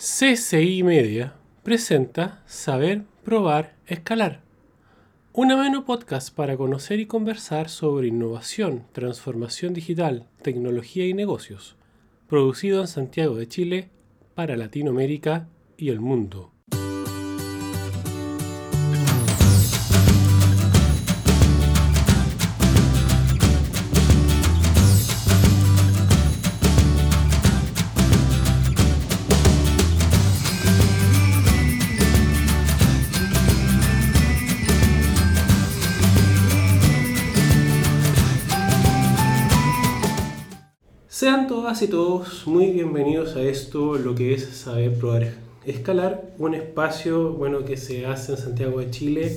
CCI Media presenta Saber, Probar, Escalar. Un ameno podcast para conocer y conversar sobre innovación, transformación digital, tecnología y negocios. Producido en Santiago de Chile para Latinoamérica y el mundo. Todas y todos muy bienvenidos a esto, lo que es Saber Probar Escalar, un espacio bueno, que se hace en Santiago de Chile,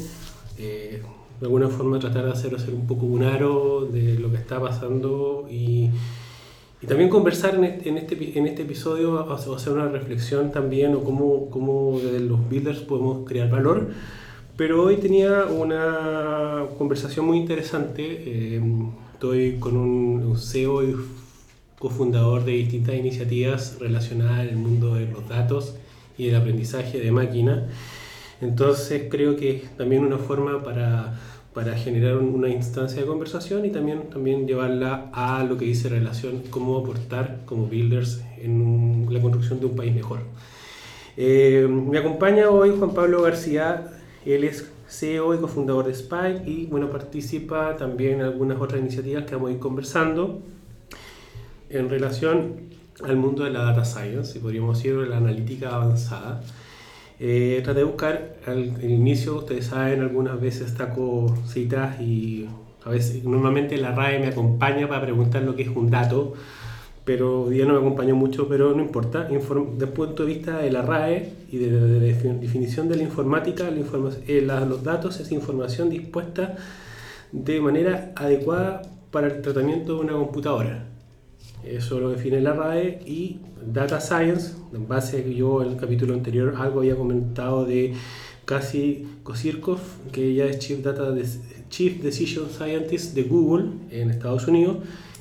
eh, de alguna forma tratar de hacer, hacer un poco un aro de lo que está pasando y, y también conversar en este, en este, en este episodio, hacer una reflexión también o cómo, cómo desde los builders podemos crear valor. Pero hoy tenía una conversación muy interesante. Eh, estoy con un CEO y cofundador de distintas iniciativas relacionadas el mundo de los datos y del aprendizaje de máquina. Entonces creo que es también una forma para, para generar una instancia de conversación y también, también llevarla a lo que dice relación, cómo aportar como builders en la construcción de un país mejor. Eh, me acompaña hoy Juan Pablo García, él es CEO y cofundador de Spike y bueno, participa también en algunas otras iniciativas que vamos a ir conversando en relación al mundo de la data science, y podríamos decir de la analítica avanzada. Eh, traté de buscar al, inicio, ustedes saben, algunas veces taco citas y a veces normalmente la RAE me acompaña para preguntar lo que es un dato, pero hoy día no me acompañó mucho, pero no importa. Inform desde el punto de vista de la RAE y de, la definición de la informática, la eh, los datos es información dispuesta de manera adecuada para el tratamiento de una computadora. Eso lo define la RAE y Data Science, en base a que yo en el capítulo anterior algo había comentado de Cassie Kosirkov, que ella es Chief, Data Chief Decision Scientist de Google en Estados Unidos.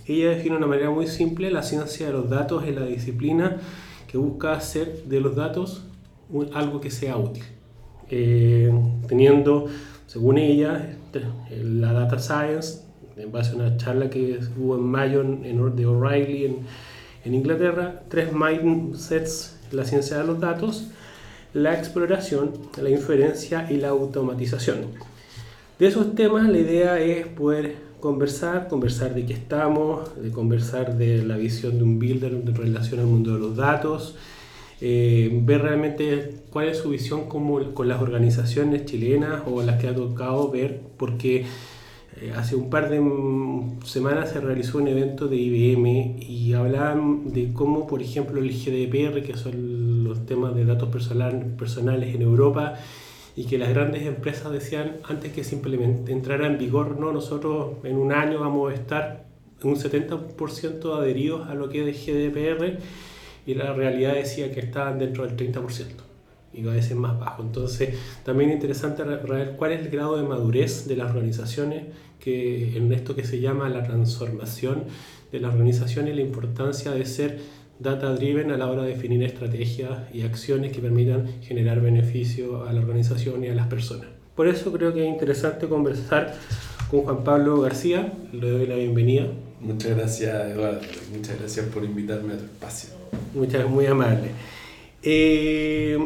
Ella define de una manera muy simple la ciencia de los datos en la disciplina que busca hacer de los datos algo que sea útil. Eh, teniendo, según ella, la Data Science en base a una charla que hubo en mayo en, de O'Reilly en, en, Inglaterra, tres mindsets la ciencia de los datos, la exploración, la inferencia y la automatización. De esos temas la idea es poder conversar, conversar de qué estamos, de conversar de la visión de un builder en relación al mundo de los datos, eh, ver realmente cuál es su visión como, con las organizaciones chilenas o las que ha tocado ver, porque eh, hace un par de semanas se realizó un evento de IBM y hablaban de cómo, por ejemplo, el GDPR, que son los temas de datos personales en Europa, y que las grandes empresas decían antes que simplemente entrara en vigor, no, nosotros en un año vamos a estar un 70% adheridos a lo que es el GDPR y la realidad decía que estaban dentro del 30% y a veces más bajo. Entonces, también es interesante ver cuál es el grado de madurez de las organizaciones que en esto que se llama la transformación de la organización y la importancia de ser data driven a la hora de definir estrategias y acciones que permitan generar beneficio a la organización y a las personas. Por eso creo que es interesante conversar con Juan Pablo García. Le doy la bienvenida. Muchas gracias, Eduardo. Muchas gracias por invitarme a tu espacio. Muchas, muy amable. Eh,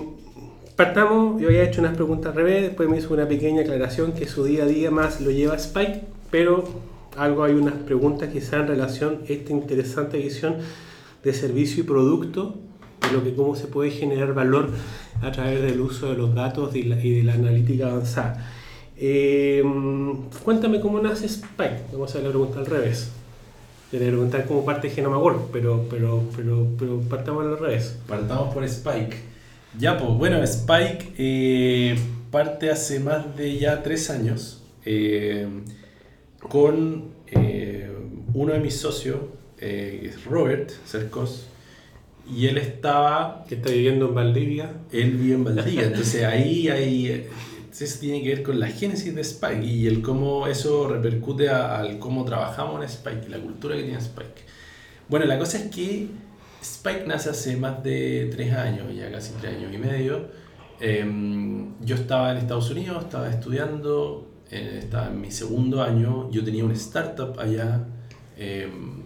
Partamos, yo había hecho unas preguntas al revés, después me hizo una pequeña aclaración que su día a día más lo lleva Spike, pero algo hay unas preguntas quizá en relación a esta interesante visión de servicio y producto, de lo que cómo se puede generar valor a través del uso de los datos y, de la analítica avanzada. Eh, cuéntame cómo nace Spike, vamos a hacer la pregunta al revés. Le preguntar cómo parte Genoma World, pero, pero, pero, pero partamos al revés. Partamos por Spike. Ya, pues bueno, Spike eh, parte hace más de ya tres años eh, con eh, uno de mis socios, Robert Cercos, y él estaba... Que está viviendo en Valdivia. Él vive en Valdivia, entonces ahí hay... Eso tiene que ver con la génesis de Spike y el cómo eso repercute al cómo trabajamos en Spike, la cultura que tiene Spike. Bueno, la cosa es que Spike nace hace más de tres años, ya casi tres años y medio. Em, yo estaba en Estados Unidos, estaba estudiando, eh, estaba en mi segundo año, yo tenía una startup allá. em,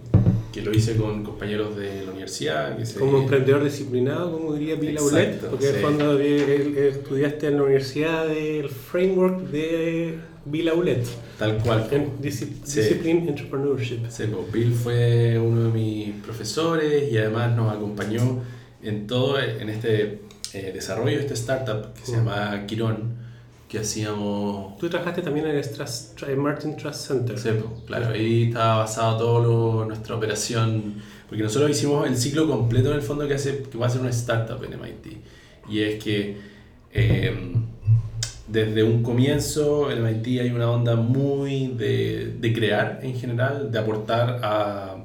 que lo hice con compañeros de la universidad. Que se- Como emprendedor disciplinado, como diría Bill Exacto, Aulet, porque el sí. fondo eh, eh, estudiaste en la universidad del framework de Bill Aulet, Tal cual. en Disci- Sí. Discipline Entrepreneurship. Sí, pues, Bill fue uno de mis profesores y además nos acompañó en todo en este eh, desarrollo de este startup que se Mm. llama Quirón, que hacíamos... Tú trabajaste también en el Trust- Martin Trust Center. Sí, pues, claro, ahí estaba basado todo nuestra operación, porque nosotros hicimos el ciclo completo en el fondo que, hace, que va a ser una startup en MIT. Y es que eh, desde un comienzo en MIT hay una onda muy de, de crear en general, de aportar a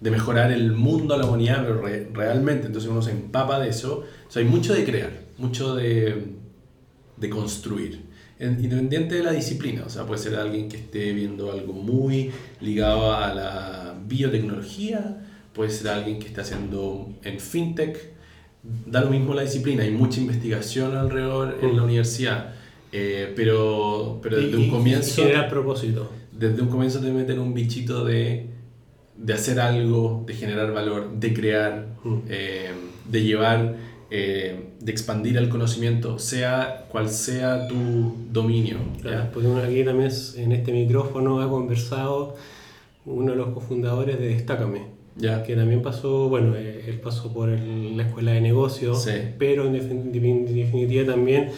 de mejorar el mundo a la humanidad, pero re- realmente, entonces uno se empapa de eso. O sea, hay mucho de crear, mucho de, de construir, en- independiente de la disciplina. O sea, puede ser alguien que esté viendo algo muy ligado a la biotecnología, puede ser alguien que esté haciendo en fintech. Da lo mismo la disciplina, hay mucha investigación alrededor en la universidad, eh, pero, pero desde Y- un comienzo Y generar propósito. desde un comienzo te meten un bichito de, de hacer algo, de generar valor, de crear, Mm. eh, de llevar, eh, de expandir el conocimiento, sea cual sea tu dominio. Claro, porque uno aquí también es- en este micrófono ha conversado uno de los cofundadores de Destácame, ¿Ya? que también pasó, bueno, eh, él pasó por el- la escuela de negocios, Sí. pero en defin- en definitiva también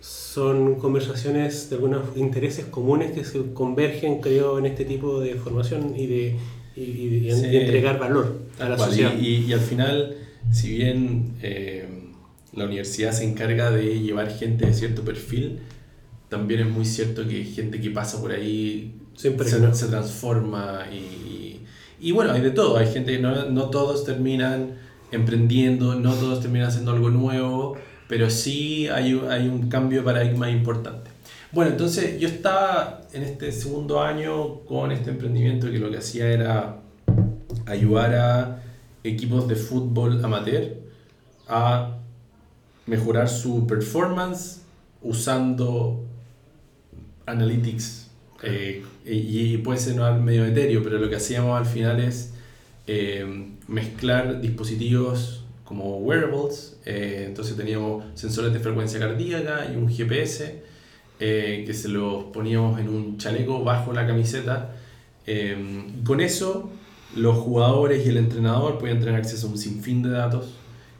son conversaciones de algunos intereses comunes que se convergen, creo, en este tipo de formación y de, y, y de- Sí. de entregar valor a la cual. sociedad. Y, y- al final, si bien eh, la universidad se encarga de llevar gente de cierto perfil, también es muy cierto que gente que pasa por ahí se, no. se transforma y, y, bueno, hay de todo. Hay gente, no, no todos terminan emprendiendo, no todos terminan haciendo algo nuevo, pero sí hay, hay un cambio de paradigma importante. Bueno, entonces yo estaba en este segundo año con este emprendimiento que lo que hacía era ayudar a equipos de fútbol amateur a mejorar su performance usando analytics. eh, y, puede ser medio etéreo, pero lo que hacíamos al final es eh, mezclar dispositivos como wearables. eh, entonces teníamos sensores de frecuencia cardíaca y un GPS eh, que se los poníamos en un chaleco bajo la camiseta. eh, y con eso los jugadores y el entrenador podían tener acceso a un sinfín de datos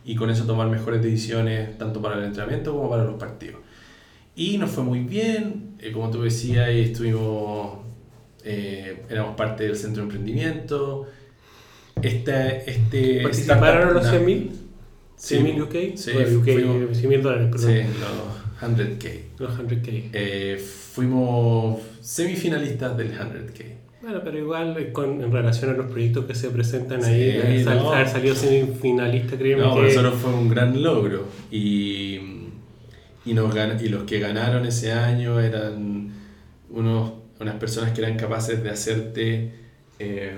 y con eso tomar mejores decisiones tanto para el entrenamiento como para los partidos. Y nos fue muy bien, eh, como tú decías, estuvimos, eh, éramos parte del centro de emprendimiento. Este, este ¿Participaron los startup- 100.000? Sí, 100.000 UK? sí, Bueno, UK, fuimos- 100.000 dólares, perdón. Sí, los 100K. Los 100K. Eh, fuimos semifinalistas del 100K. Bueno, pero igual eh, con, en relación a los proyectos que se presentan Sí, ahí, eh, sal- no. haber salido semifinalista, créeme No, que... para nosotros fue un gran logro. Y, y, nos y los que ganaron ese año eran unos, unas personas que eran capaces de hacerte eh,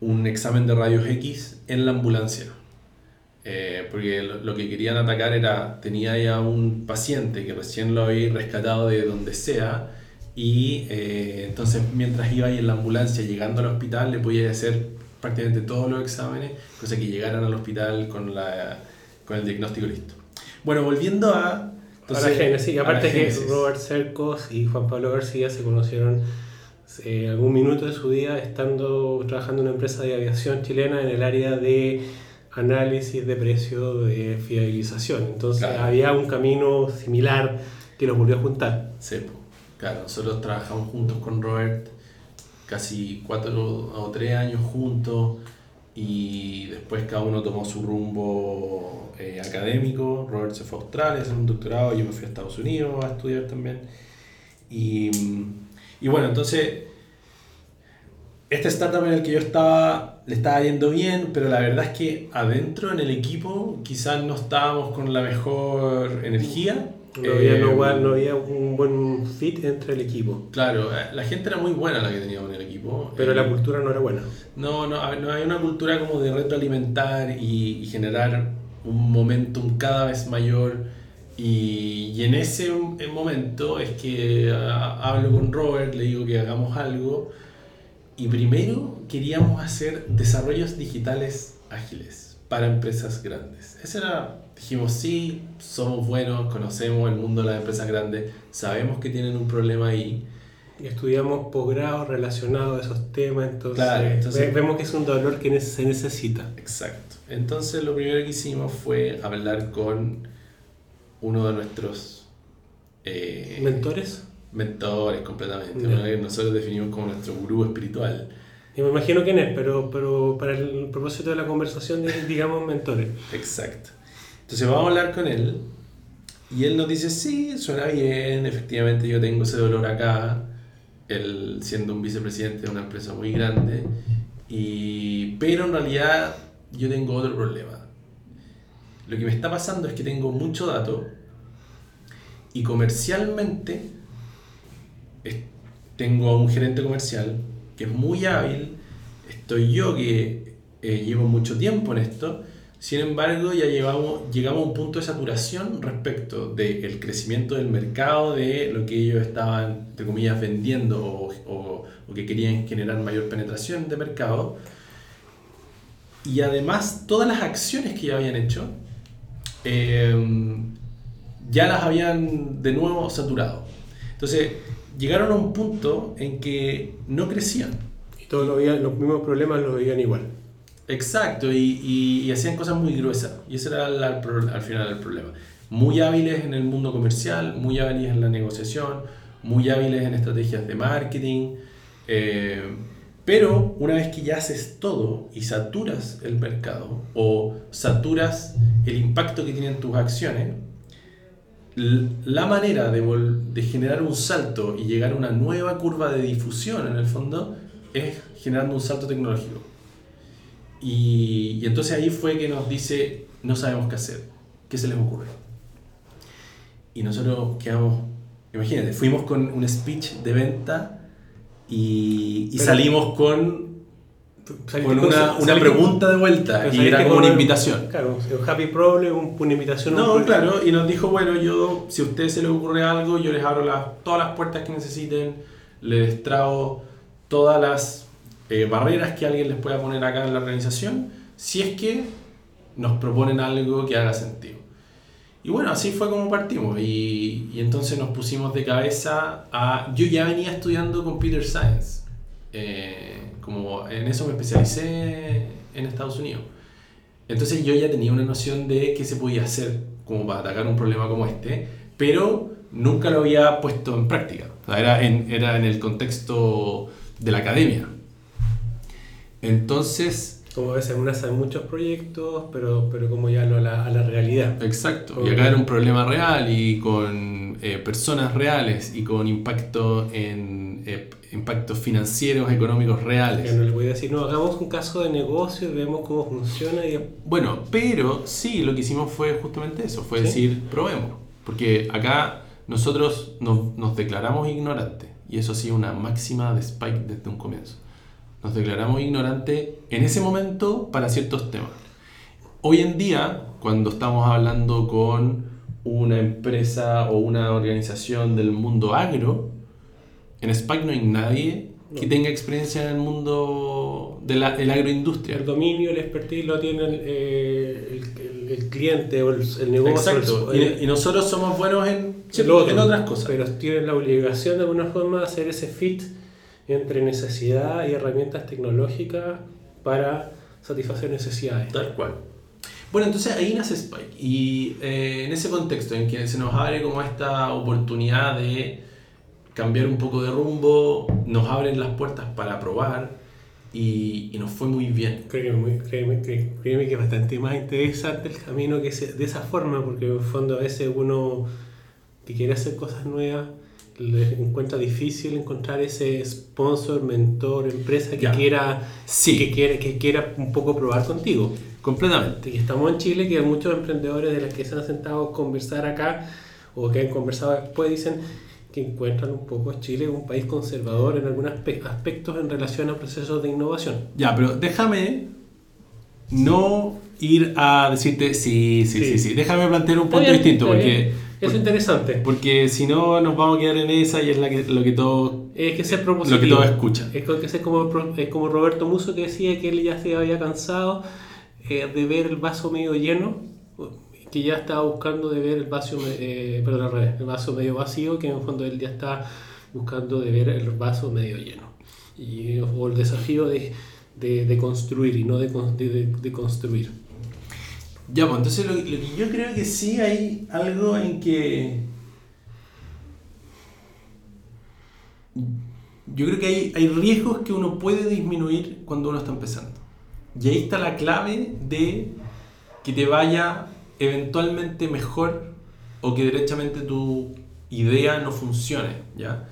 un examen de rayos X en la ambulancia. Eh, porque lo, lo que querían atacar era, tenía ya un paciente que recién lo había rescatado de donde sea y eh, entonces mientras iba ahí en la ambulancia llegando al hospital le podía hacer prácticamente todos los exámenes, cosa que llegaran al hospital con, la, con el diagnóstico listo. Bueno, volviendo a... a la génesis. Y a la aparte que génesis. Robert Cercos y Juan Pablo García se conocieron eh, algún minuto de su día estando trabajando en una empresa de aviación chilena en el área de análisis de precio de fidelización. Entonces Claro. había un camino similar que los volvió a juntar. Sí, claro, nosotros trabajamos juntos con Robert casi cuatro o tres años juntos y después cada uno tomó su rumbo eh, académico. Robert se fue a Australia a hacer un doctorado, yo me fui a Estados Unidos a estudiar también. Y, y bueno, entonces este startup en el que yo estaba le estaba yendo bien, pero la verdad es que adentro en el equipo quizás no estábamos con la mejor energía. No había, Eh, no había un buen fit entre el equipo. Claro, eh, la gente era muy buena la que teníamos en el equipo. Pero Eh, la cultura no era buena. No, no, no hay una cultura como de retroalimentar y, y generar un momentum cada vez mayor. Y, y en ese momento es que ah, hablo con Robert, le digo que hagamos algo. Y primero queríamos hacer desarrollos digitales ágiles para empresas grandes. Ese era, dijimos, sí, somos buenos, conocemos el mundo de las empresas grandes, sabemos que tienen un problema ahí. Y estudiamos posgrados relacionados a esos temas, entonces, Claro, entonces- ve- vemos que es un dolor que se necesita. Exacto. Entonces lo primero que hicimos fue hablar con uno de nuestros eh, ¿Mentores? mentores completamente, que nosotros definimos como nuestro gurú espiritual. Y me imagino quién es, pero, pero para el propósito de la conversación, digamos mentores. Exacto. Entonces vamos a hablar con él y él nos dice, sí, suena bien, efectivamente yo tengo ese dolor acá, él siendo un vicepresidente de una empresa muy grande, y, pero en realidad yo tengo otro problema. Lo que me está pasando es que tengo mucho dato y comercialmente tengo a un gerente comercial que es muy hábil, estoy yo que eh, llevo mucho tiempo en esto, sin embargo ya llevamos, llegamos a un punto de saturación respecto del crecimiento del mercado, de lo que ellos estaban, vendiendo o, o- que querían generar mayor penetración de mercado. Y además todas las acciones que ya habían hecho, eh, ya las habían de nuevo saturado. Entonces llegaron a un punto en que no crecían. Y todos lo veían- los mismos problemas los veían igual. Exacto, y, y- hacían cosas muy gruesas. Y ese era al, final el problema. Muy hábiles en el mundo comercial, muy hábiles en la negociación, muy hábiles en estrategias de marketing. eh, pero una vez que ya haces todo y saturas el mercado o saturas el impacto que tienen tus acciones, la manera de, de generar un salto y llegar a una nueva curva de difusión en el fondo es generando un salto tecnológico. Y, y entonces ahí fue que nos dice, no sabemos qué hacer, ¿qué se les ocurre? Y nosotros quedamos, imagínate, fuimos con un speech de venta y, y salimos con, con una, una pregunta de vuelta y era como una un- invitación. Claro, un happy problem, un- una invitación. un No, pro- claro, y nos dijo, bueno, yo, si a ustedes se les ocurre algo, yo les abro las, todas las puertas que necesiten, les trago todas las eh, barreras que alguien les pueda poner acá en la organización, si es que nos proponen algo que haga sentido. Y bueno, así fue como partimos, y, y entonces nos pusimos de cabeza a... Yo ya venía estudiando Computer Science, eh, como en eso me especialicé en Estados Unidos. Entonces yo ya tenía una noción de qué se podía hacer como para atacar un problema como este, pero nunca lo había puesto en práctica. Era, en, era en el contexto de la academia. Entonces, Como a veces uno hace muchos proyectos, pero, pero como ya lo, a, la, a la realidad. exacto. Y acá era un problema real y con eh, personas reales y con impacto en eh, impactos financieros, económicos Que reales. no le voy a decir, no, hagamos un caso de negocio y vemos cómo funciona. Y, Bueno, pero sí, lo que hicimos fue justamente eso, fue ¿Sí? decir, probemos. Porque acá nosotros nos, nos declaramos ignorantes, y eso ha sido una máxima de Spike desde un comienzo. Nos declaramos ignorantes en ese momento para ciertos temas. Hoy en día, cuando estamos hablando con una empresa o una organización del mundo agro, en Spike no hay nadie que No. tenga experiencia en el mundo de la, agroindustria. el dominio, el expertise lo tiene el, eh, el- el- cliente o el, el negocio. Exacto. Y, y nosotros somos buenos en, otro, en otras cosas. Pero tienen la obligación de alguna forma de hacer ese fit entre necesidad y herramientas tecnológicas para satisfacer necesidades. Tal cual. Bueno, entonces ahí nace Spike. Y eh, en ese contexto en que se nos abre como esta oportunidad de cambiar un poco de rumbo, nos abren las puertas para probar y, y nos fue muy bien. Créeme, créeme, cre- créeme que es bastante más interesante el camino que se- de esa forma, porque en el fondo a veces uno que quiere hacer cosas nuevas le encuentra difícil encontrar ese sponsor, mentor, empresa que Ya. quiera Sí. que quiera que quiera un poco probar contigo. Completamente. Y estamos en Chile, que hay muchos emprendedores de los que se han sentado a conversar acá. o que han conversado después dicen que encuentran un poco a Chile un país conservador en algunos aspectos en relación a procesos de innovación. Ya, pero déjame no ir a decirte sí, sí, sí, sí. Déjame plantear un punto distinto porque... Es interesante. Porque si no nos vamos a quedar en esa y es la que, lo que todo... Es que ser Lo que todos escuchan. Es que como, es como Roberto Muso que decía que él ya se había cansado eh, de ver el vaso medio lleno, que ya estaba buscando de ver el vaso, eh, perdón, al revés, el vaso medio vacío, que en el fondo él ya está buscando de ver el vaso medio lleno. Y, o el desafío de, de, de construir y no de, de construir. Ya, pues entonces lo, lo, que yo creo que sí hay algo en que... Yo creo que hay, hay riesgos que uno puede disminuir cuando uno está empezando. Y ahí está la clave de que te vaya eventualmente mejor o que derechamente tu idea no funcione, ¿ya?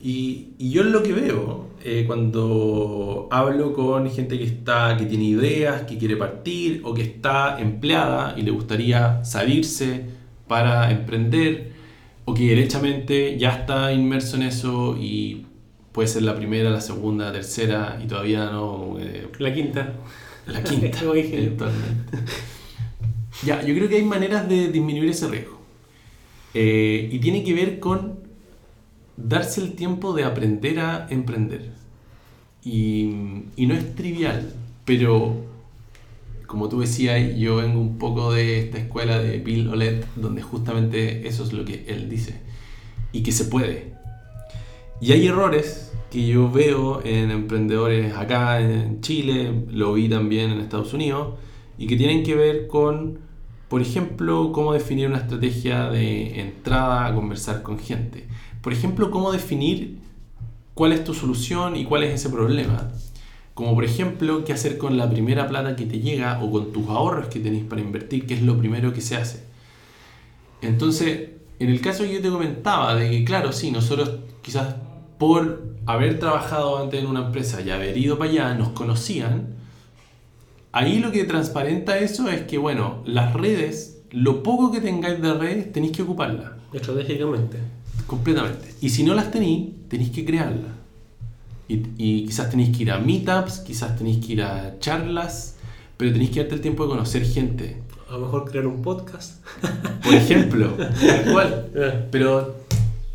Y, y yo lo que veo eh, cuando hablo con gente que está que tiene ideas, que quiere partir o que está empleada y le gustaría salirse para emprender o que derechamente ya está inmerso en eso y puede ser la primera, la segunda, la tercera y todavía no... Eh, la quinta. La quinta, ya, yo creo que hay maneras de disminuir ese riesgo. Eh, y tiene que ver con darse el tiempo de aprender a emprender. Y, no es trivial, pero como tú decías, yo vengo un poco de esta escuela de Bill Olet, donde justamente eso es lo que él dice. Y que se puede. Y hay errores que yo veo en emprendedores acá en Chile, lo vi también en Estados Unidos, y que tienen que ver con, por ejemplo, cómo definir una estrategia de entrada a conversar con gente. Por ejemplo, cómo definir cuál es tu solución y cuál es ese problema. Como por ejemplo, qué hacer con la primera plata que te llega o con tus ahorros que tenéis para invertir, que es lo primero que se hace. Entonces, en el caso que yo te comentaba, de que claro, sí, nosotros quizás por haber trabajado antes en una empresa y haber ido para allá, nos conocían, ahí lo que transparenta eso es que, bueno, las redes, lo poco que tengáis de redes, tenéis que ocuparlas. Estratégicamente. Completamente. Y si no las tenéis, tenéis que crearlas. Y, y, quizás tenéis que ir a meetups, quizás tenéis que ir a charlas, pero tenéis que darte el tiempo de conocer gente. A lo mejor crear un podcast. Por ejemplo, tal cual. Pero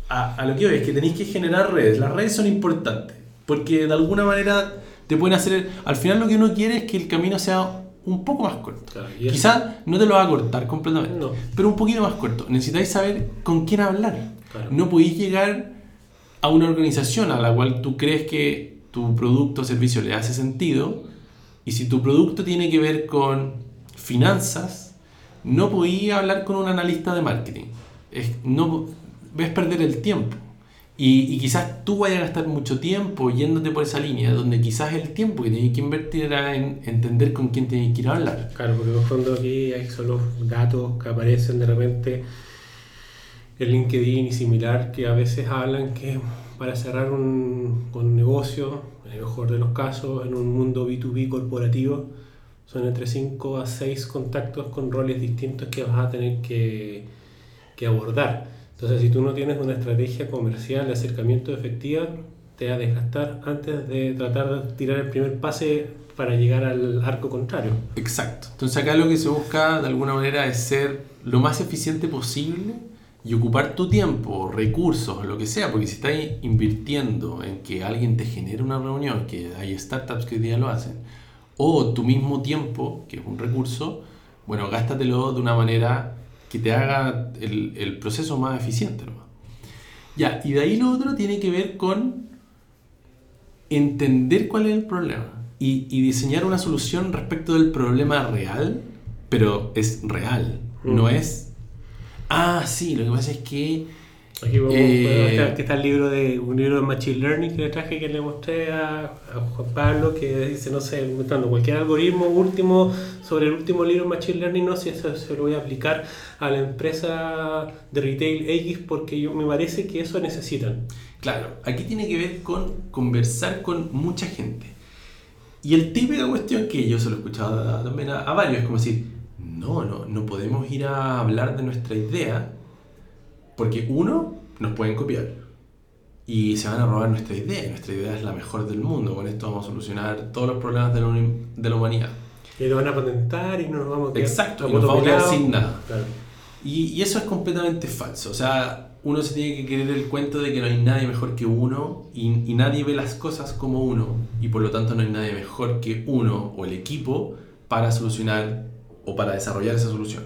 a, a, lo que voy es que tenéis que generar redes. Las redes son importantes, porque de alguna manera te pueden hacer... Al final lo que uno quiere es que el camino sea un poco más corto. Claro, Quizás no te lo va a cortar completamente, no. pero un poquito más corto. Necesitáis saber con quién hablar. Claro. No podéis llegar a una organización a la cual tú crees que tu producto o servicio le hace sentido y si tu producto tiene que ver con finanzas, no podéis hablar con un analista de marketing. Es, no, ves perder el tiempo. Y, y, quizás tú vayas a gastar mucho tiempo yéndote por esa línea, donde quizás el tiempo que tienes que invertir era en entender con quién tienes que ir a hablar. Claro, porque en el fondo aquí hay solo datos que aparecen de repente el LinkedIn y similar que a veces hablan que para cerrar un, negocio, en el mejor de los casos, en un mundo B2B corporativo, son entre 5 a 6 contactos con roles distintos que vas a tener que, que abordar. Entonces, si tú no tienes una estrategia comercial de acercamiento efectiva, te va a desgastar antes de tratar de tirar el primer pase para llegar al arco contrario. Exacto. Entonces acá lo que se busca de alguna manera es ser lo más eficiente posible y ocupar tu tiempo, recursos, lo que sea, porque si estás invirtiendo en que alguien te genere una reunión, que hay startups que hoy día lo hacen, o tu mismo tiempo, que es un recurso, bueno, gástatelo de una manera que te haga el, el proceso más eficiente. ¿no? Ya, y de ahí lo otro tiene que ver con entender cuál es el problema y, y diseñar una solución respecto del problema real, pero es real, mm. no es Ah, sí, lo que pasa es que. Aquí vamos, eh, está el libro de un libro de Machine Learning que le traje que le mostré a, a Juan Pablo que dice, no sé, mostrando cualquier algoritmo último sobre el último libro de Machine Learning, no sé si eso se lo voy a aplicar a la empresa de retail X porque yo, me parece que eso necesitan. Claro, aquí tiene que ver con conversar con mucha gente. Y el típica cuestión que yo se lo he escuchado también a, a varios es como decir, no, no, no podemos ir a hablar de nuestra idea Porque uno, nos pueden copiar. Y se van a robar nuestra idea. Nuestra idea es la mejor del mundo. Con esto vamos a solucionar todos los problemas de la, de la humanidad. Y lo van a patentar y no nos vamos a quedar Exacto, y nos vamos a quedar sin nada. Claro. Y, y eso es completamente falso. O sea, uno se tiene que creer el cuento de que no hay nadie mejor que uno y, y nadie ve las cosas como uno. Y por lo tanto no hay nadie mejor que uno o el equipo para solucionar o para desarrollar esa solución.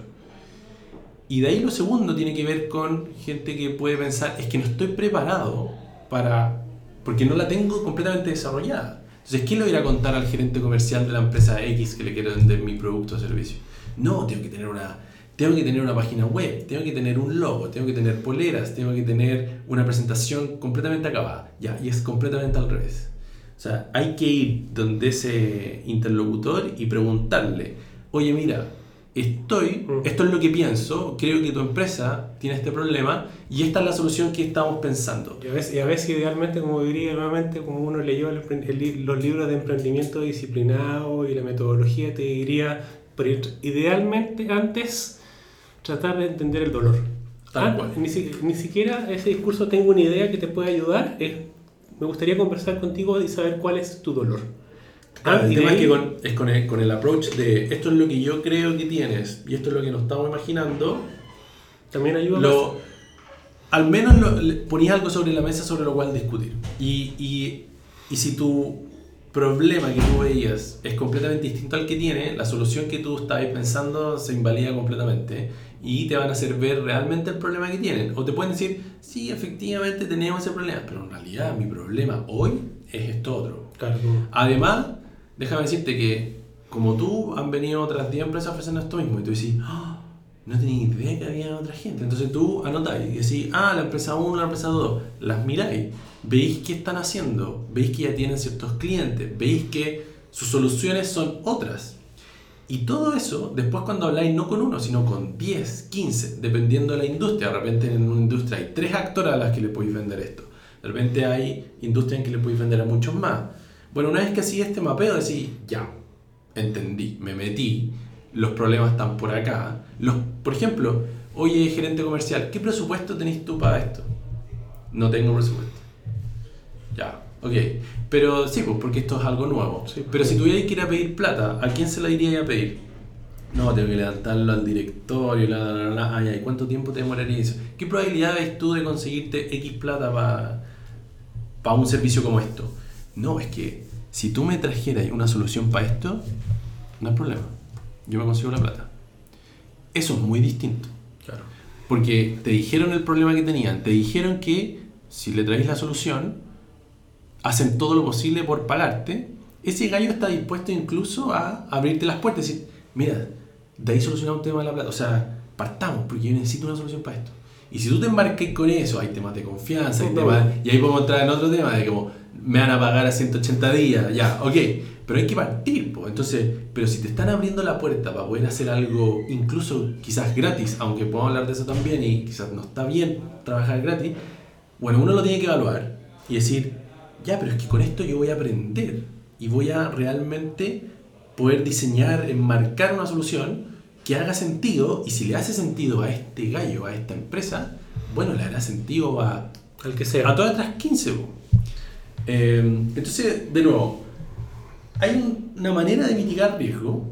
Y de ahí lo segundo tiene que ver con gente que puede pensar, es que no estoy preparado para... porque no la tengo completamente desarrollada. Entonces, ¿quién le voy a ir a contar al gerente comercial de la empresa X que le quiero vender mi producto o servicio? No, tengo que tener una, tengo que tener una página web, tengo que tener un logo, tengo que tener poleras, tengo que tener una presentación completamente acabada. Ya, y es completamente al revés. O sea, hay que ir donde ese interlocutor y preguntarle, oye, mira, estoy, esto es lo que pienso, creo que tu empresa tiene este problema y esta es la solución que estamos pensando. Y a, veces, y a veces, idealmente, como diría nuevamente, como uno leyó el el los libros de emprendimiento disciplinado y la metodología, te diría, idealmente antes tratar de entender el dolor. Tal Ah, cual. Ni, ni siquiera ese discurso tengo una idea que te puede ayudar. es- me gustaría conversar contigo y saber cuál es tu dolor. Claro, Ah, el y tema es que con, es con el, con el approach de esto es lo que yo creo que tienes y esto es lo que nos estamos imaginando, también ayuda lo, al menos lo- ponías algo sobre la mesa sobre lo cual discutir. Y, y, y si tu problema que tú veías es completamente distinto al que tiene, la solución que tú estabas pensando se invalida completamente y te van a hacer ver realmente el problema que tienen. O te pueden decir, sí, efectivamente tenemos ese problema, pero en realidad mi problema hoy es esto otro. Claro, Además, déjame decirte que como tú han venido otras 10 empresas ofreciendo esto mismo y tú decís, "Ah, no tenía idea que había otra gente. Entonces tú anotáis y decís, ah, la empresa 1, la empresa 2, las miráis, veis qué están haciendo, veis que ya tienen ciertos clientes, veis que sus soluciones son otras. Y todo eso, después cuando habláis no con uno, sino con 10, 15, dependiendo de la industria. De repente en una industria hay tres actores a las que le podéis vender esto. De repente hay industrias en que le podéis vender a muchos más. Bueno, una vez que así este mapeo, decís, ya, entendí, me metí, los problemas están por acá. Los, por ejemplo, oye, gerente comercial, ¿qué presupuesto tenéis tú para esto? No tengo presupuesto. Ya, ok. Pero sí, pues porque esto es algo nuevo. Sí, Pero pues. si tuvierais que ir a pedir plata, ¿a quién se la iría a pedir? No, tengo que levantarlo al directorio, la, la, la, la. Ay, ay, ¿cuánto tiempo te demoraría eso? ¿Qué probabilidad ves tú de conseguirte X plata para un servicio como esto? No, es que si tú me trajeras una solución para esto, no hay problema. Yo me consigo la plata. Eso es muy distinto. claro. Porque te dijeron el problema que tenían, te dijeron que si le traes la solución, hacen todo lo posible por pagarte. Ese gallo está dispuesto incluso a abrirte las puertas y decir, mira, de ahí solucionamos un tema de la plata. O sea, partamos, porque yo necesito una solución para esto. Y si tú te embarcas con eso, hay temas de confianza, hay temas- y ahí podemos entrar en otro tema de como, me van a pagar a 180 días, ya, ok, pero hay que partir, po. entonces, pero si te están abriendo la puerta para poder hacer algo incluso quizás gratis, aunque podemos hablar de eso también y quizás no está bien trabajar gratis, bueno, uno lo tiene que evaluar y decir, ya, pero es que con esto yo voy a aprender y voy a realmente poder diseñar, enmarcar una solución que haga sentido y si le hace sentido a este gallo, a esta empresa, bueno, le hará sentido a Al que sea. a todas otras 15. po. Eh, entonces, de nuevo, hay un- una manera de mitigar riesgo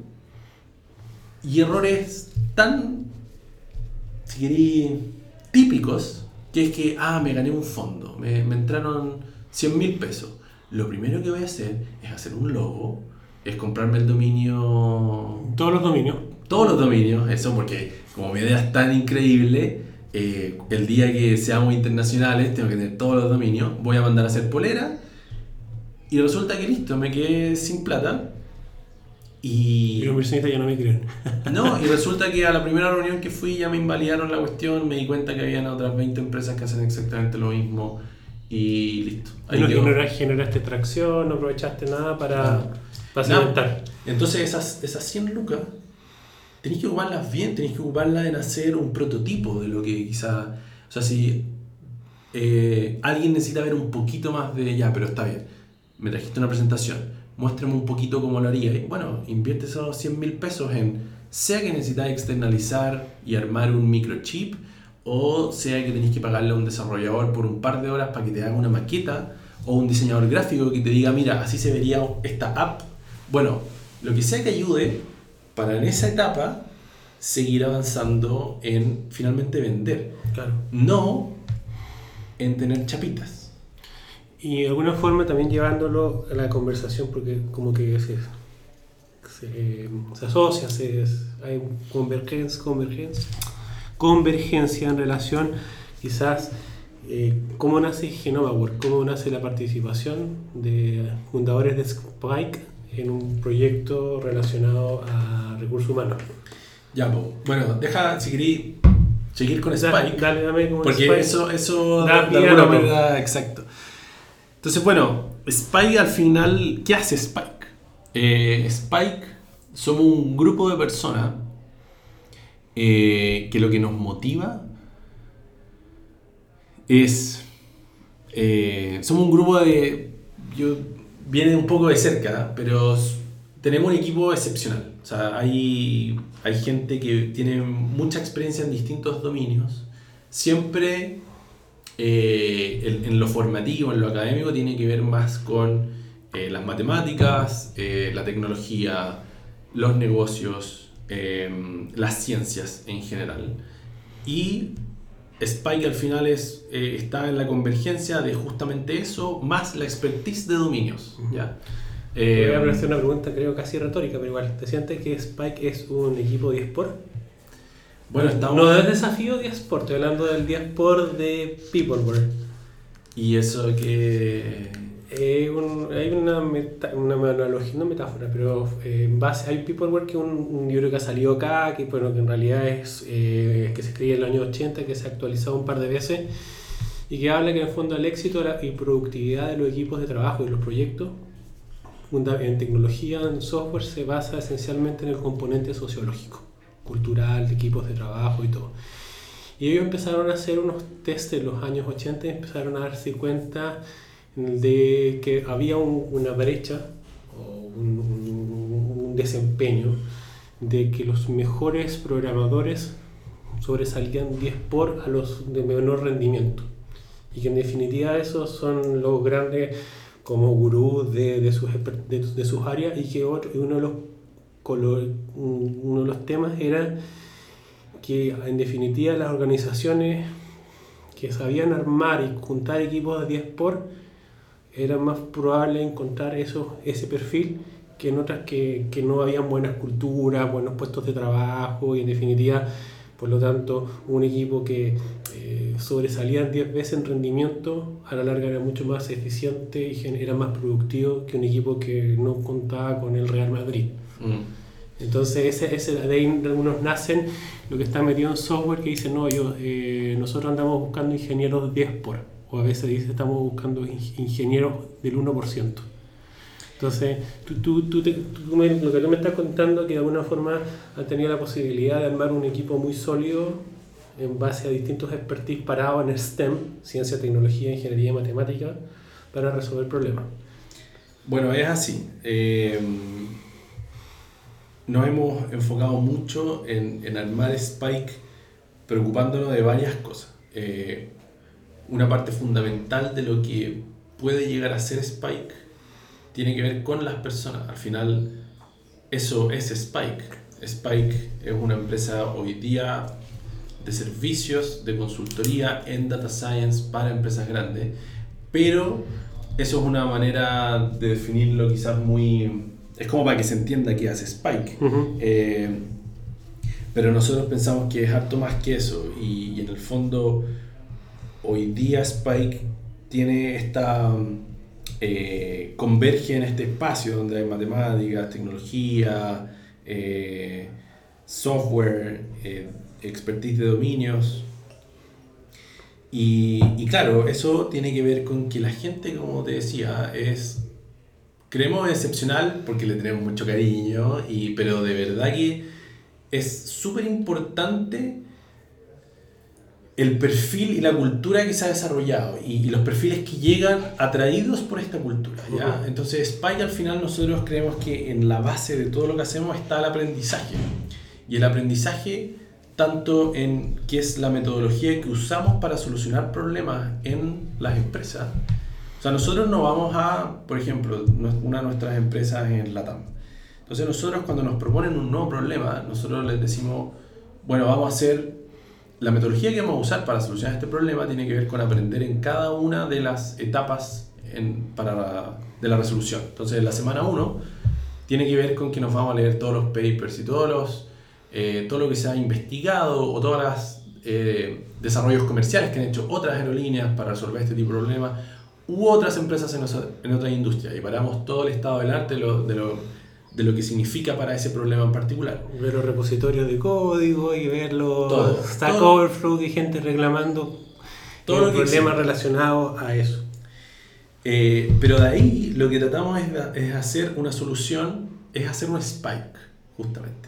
y errores tan, si queréis, típicos, que es que, ah, me gané un fondo, me, me entraron 100 mil pesos. Lo primero que voy a hacer es hacer un logo, es comprarme el dominio Todos los dominios. Todos los dominios, eso porque como mi idea es tan increíble, eh, el día que seamos internacionales tengo que tener todos los dominios, voy a mandar a hacer polera y resulta que listo, me quedé sin plata Y y... los inversionistas ya no me creen. No, y resulta que a la primera reunión que fui ya me invalidaron la cuestión, me di cuenta que habían otras 20 empresas que hacen exactamente lo mismo y listo. Ahí Y no, no generaste tracción, no aprovechaste nada para, Nada. para. Entonces esas, esas 100 lucas tenéis que ocuparlas bien, tenéis que ocuparlas en hacer un prototipo de lo que quizá... O sea, si eh, alguien necesita ver un poquito más de... Ya, pero está bien, me trajiste una presentación, muéstrame un poquito cómo lo haría. Y bueno, invierte esos 100 mil pesos en... Sea que necesitáis externalizar y armar un microchip, o sea que tenéis que pagarle a un desarrollador por un par de horas para que te haga una maqueta, o un diseñador gráfico que te diga, mira, así se vería esta app. Bueno, lo que sea que ayude para en esa etapa seguir avanzando en finalmente vender. Claro. No en tener chapitas. Y de alguna forma también llevándolo a la conversación, porque como que se, se, se asocia, se, hay convergencia, convergencia, convergencia en relación quizás eh, cómo nace Genova Work, cómo nace la participación de fundadores de Spike en un proyecto relacionado a recursos humanos. Ya, bueno, deja si querí seguir con Dale, Spike. dale, dame como Porque Spike. eso, eso Da de, de alguna manera, exacto. Entonces, bueno, Spike al final, ¿qué hace Spike? Eh, Spike somos un grupo de personas eh, que lo que nos motiva es... eh, somos un grupo de... Yo, viene un poco de cerca, pero tenemos un equipo excepcional. O sea, hay, hay gente que tiene mucha experiencia en distintos dominios. Siempre eh, en, lo formativo, en lo académico, tiene que ver más con eh, las matemáticas, eh, la tecnología, los negocios, eh, las ciencias en general. Y Spike al final es, eh, está en la convergencia de justamente eso, más la expertise de dominios. ¿ya? Eh, voy a hacer una pregunta, creo casi retórica, pero igual. ¿Te sientes que Spike es un equipo de eSport? bueno, estamos... No es desafío de eSport, estoy hablando del de eSport de Peopleware. Y eso que... Eh, un- hay una, meta- una analogía, no metáfora, pero eh, en base, hay Peopleware que es un, un libro que ha salido acá, que, bueno, que en realidad es eh, que se escribe en el año 80, que se ha actualizado un par de veces y que habla que en el fondo el éxito y productividad de los equipos de trabajo y los proyectos en tecnología, en software, se basa esencialmente en el componente sociológico, cultural, de equipos de trabajo y todo. Y ellos empezaron a hacer unos test en los años 80 y empezaron a darse cuenta de que había un- una brecha o un, desempeño de que los mejores programadores sobresalían 10 por a los de menor rendimiento. Y que en definitiva esos son los grandes como gurús de, de, sus, de, de sus áreas y que otro, uno, de los uno de los temas era que en definitiva las organizaciones que sabían armar y juntar equipos de 10 por era más probable encontrar eso, ese perfil que en otras que, que no habían buenas culturas, buenos puestos de trabajo y en definitiva, por lo tanto, un equipo que eh, sobresalía 10 veces en rendimiento, a la larga era mucho más eficiente y era más productivo que un equipo que no contaba con el Real Madrid. Mm. Entonces, ese, ese, de ahí algunos nacen lo que está metido en software que dice, no, yo, eh, nosotros andamos buscando ingenieros 10 por, o a veces dice, estamos buscando ing- ingenieros del 1%. Entonces, tú, tú, tú lo que tú me estás contando que de alguna forma han tenido la posibilidad de armar un equipo muy sólido en base a distintos expertise parados en STEM, ciencia, tecnología, ingeniería y matemática, para resolver problemas. Bueno, es así. Eh, nos hemos enfocado mucho en, en armar Spike preocupándonos de varias cosas. Eh, una parte fundamental de lo que puede llegar a ser Spike tiene que ver con las personas. Al final, eso es Spike. Spike es una empresa hoy día de servicios, de consultoría en data science para empresas grandes, pero eso es una manera de definirlo quizás muy... Es como para que se entienda qué hace Spike. Eh, pero nosotros pensamos que es harto más que eso y, y en el fondo hoy día Spike tiene esta... eh, converge en este espacio donde hay matemáticas, tecnología, eh, software, eh, expertise de dominios. Y, y claro, eso tiene que ver con que la gente, como te decía, es creemos excepcional porque le tenemos mucho cariño, y, pero de verdad que es súper importante el perfil y la cultura que se ha desarrollado y, y los perfiles que llegan atraídos por esta cultura. ¿ya? Entonces, Spike al final nosotros creemos que en la base de todo lo que hacemos está el aprendizaje. Y el aprendizaje tanto en qué es la metodología que usamos para solucionar problemas en las empresas. O sea, nosotros no vamos a, por ejemplo, una de nuestras empresas en Latam. Entonces nosotros cuando nos proponen un nuevo problema, nosotros les decimos, bueno, vamos a hacer, la metodología que vamos a usar para solucionar este problema tiene que ver con aprender en cada una de las etapas en, para de la resolución. Entonces, la semana 1 tiene que ver con que nos vamos a leer todos los papers y todos los eh, todo lo que se ha investigado o todos los eh, desarrollos comerciales que han hecho otras aerolíneas para resolver este tipo de problemas u otras empresas en, en otras industrias y paramos todo el estado del arte de lo, de, lo, de lo que significa para ese problema en particular. Ver los repositorios de código y ver los Stack Overflow y gente reclamando todos problemas relacionados a eso. Eh, pero de ahí lo que tratamos es, es, hacer una solución, es hacer un spike, justamente.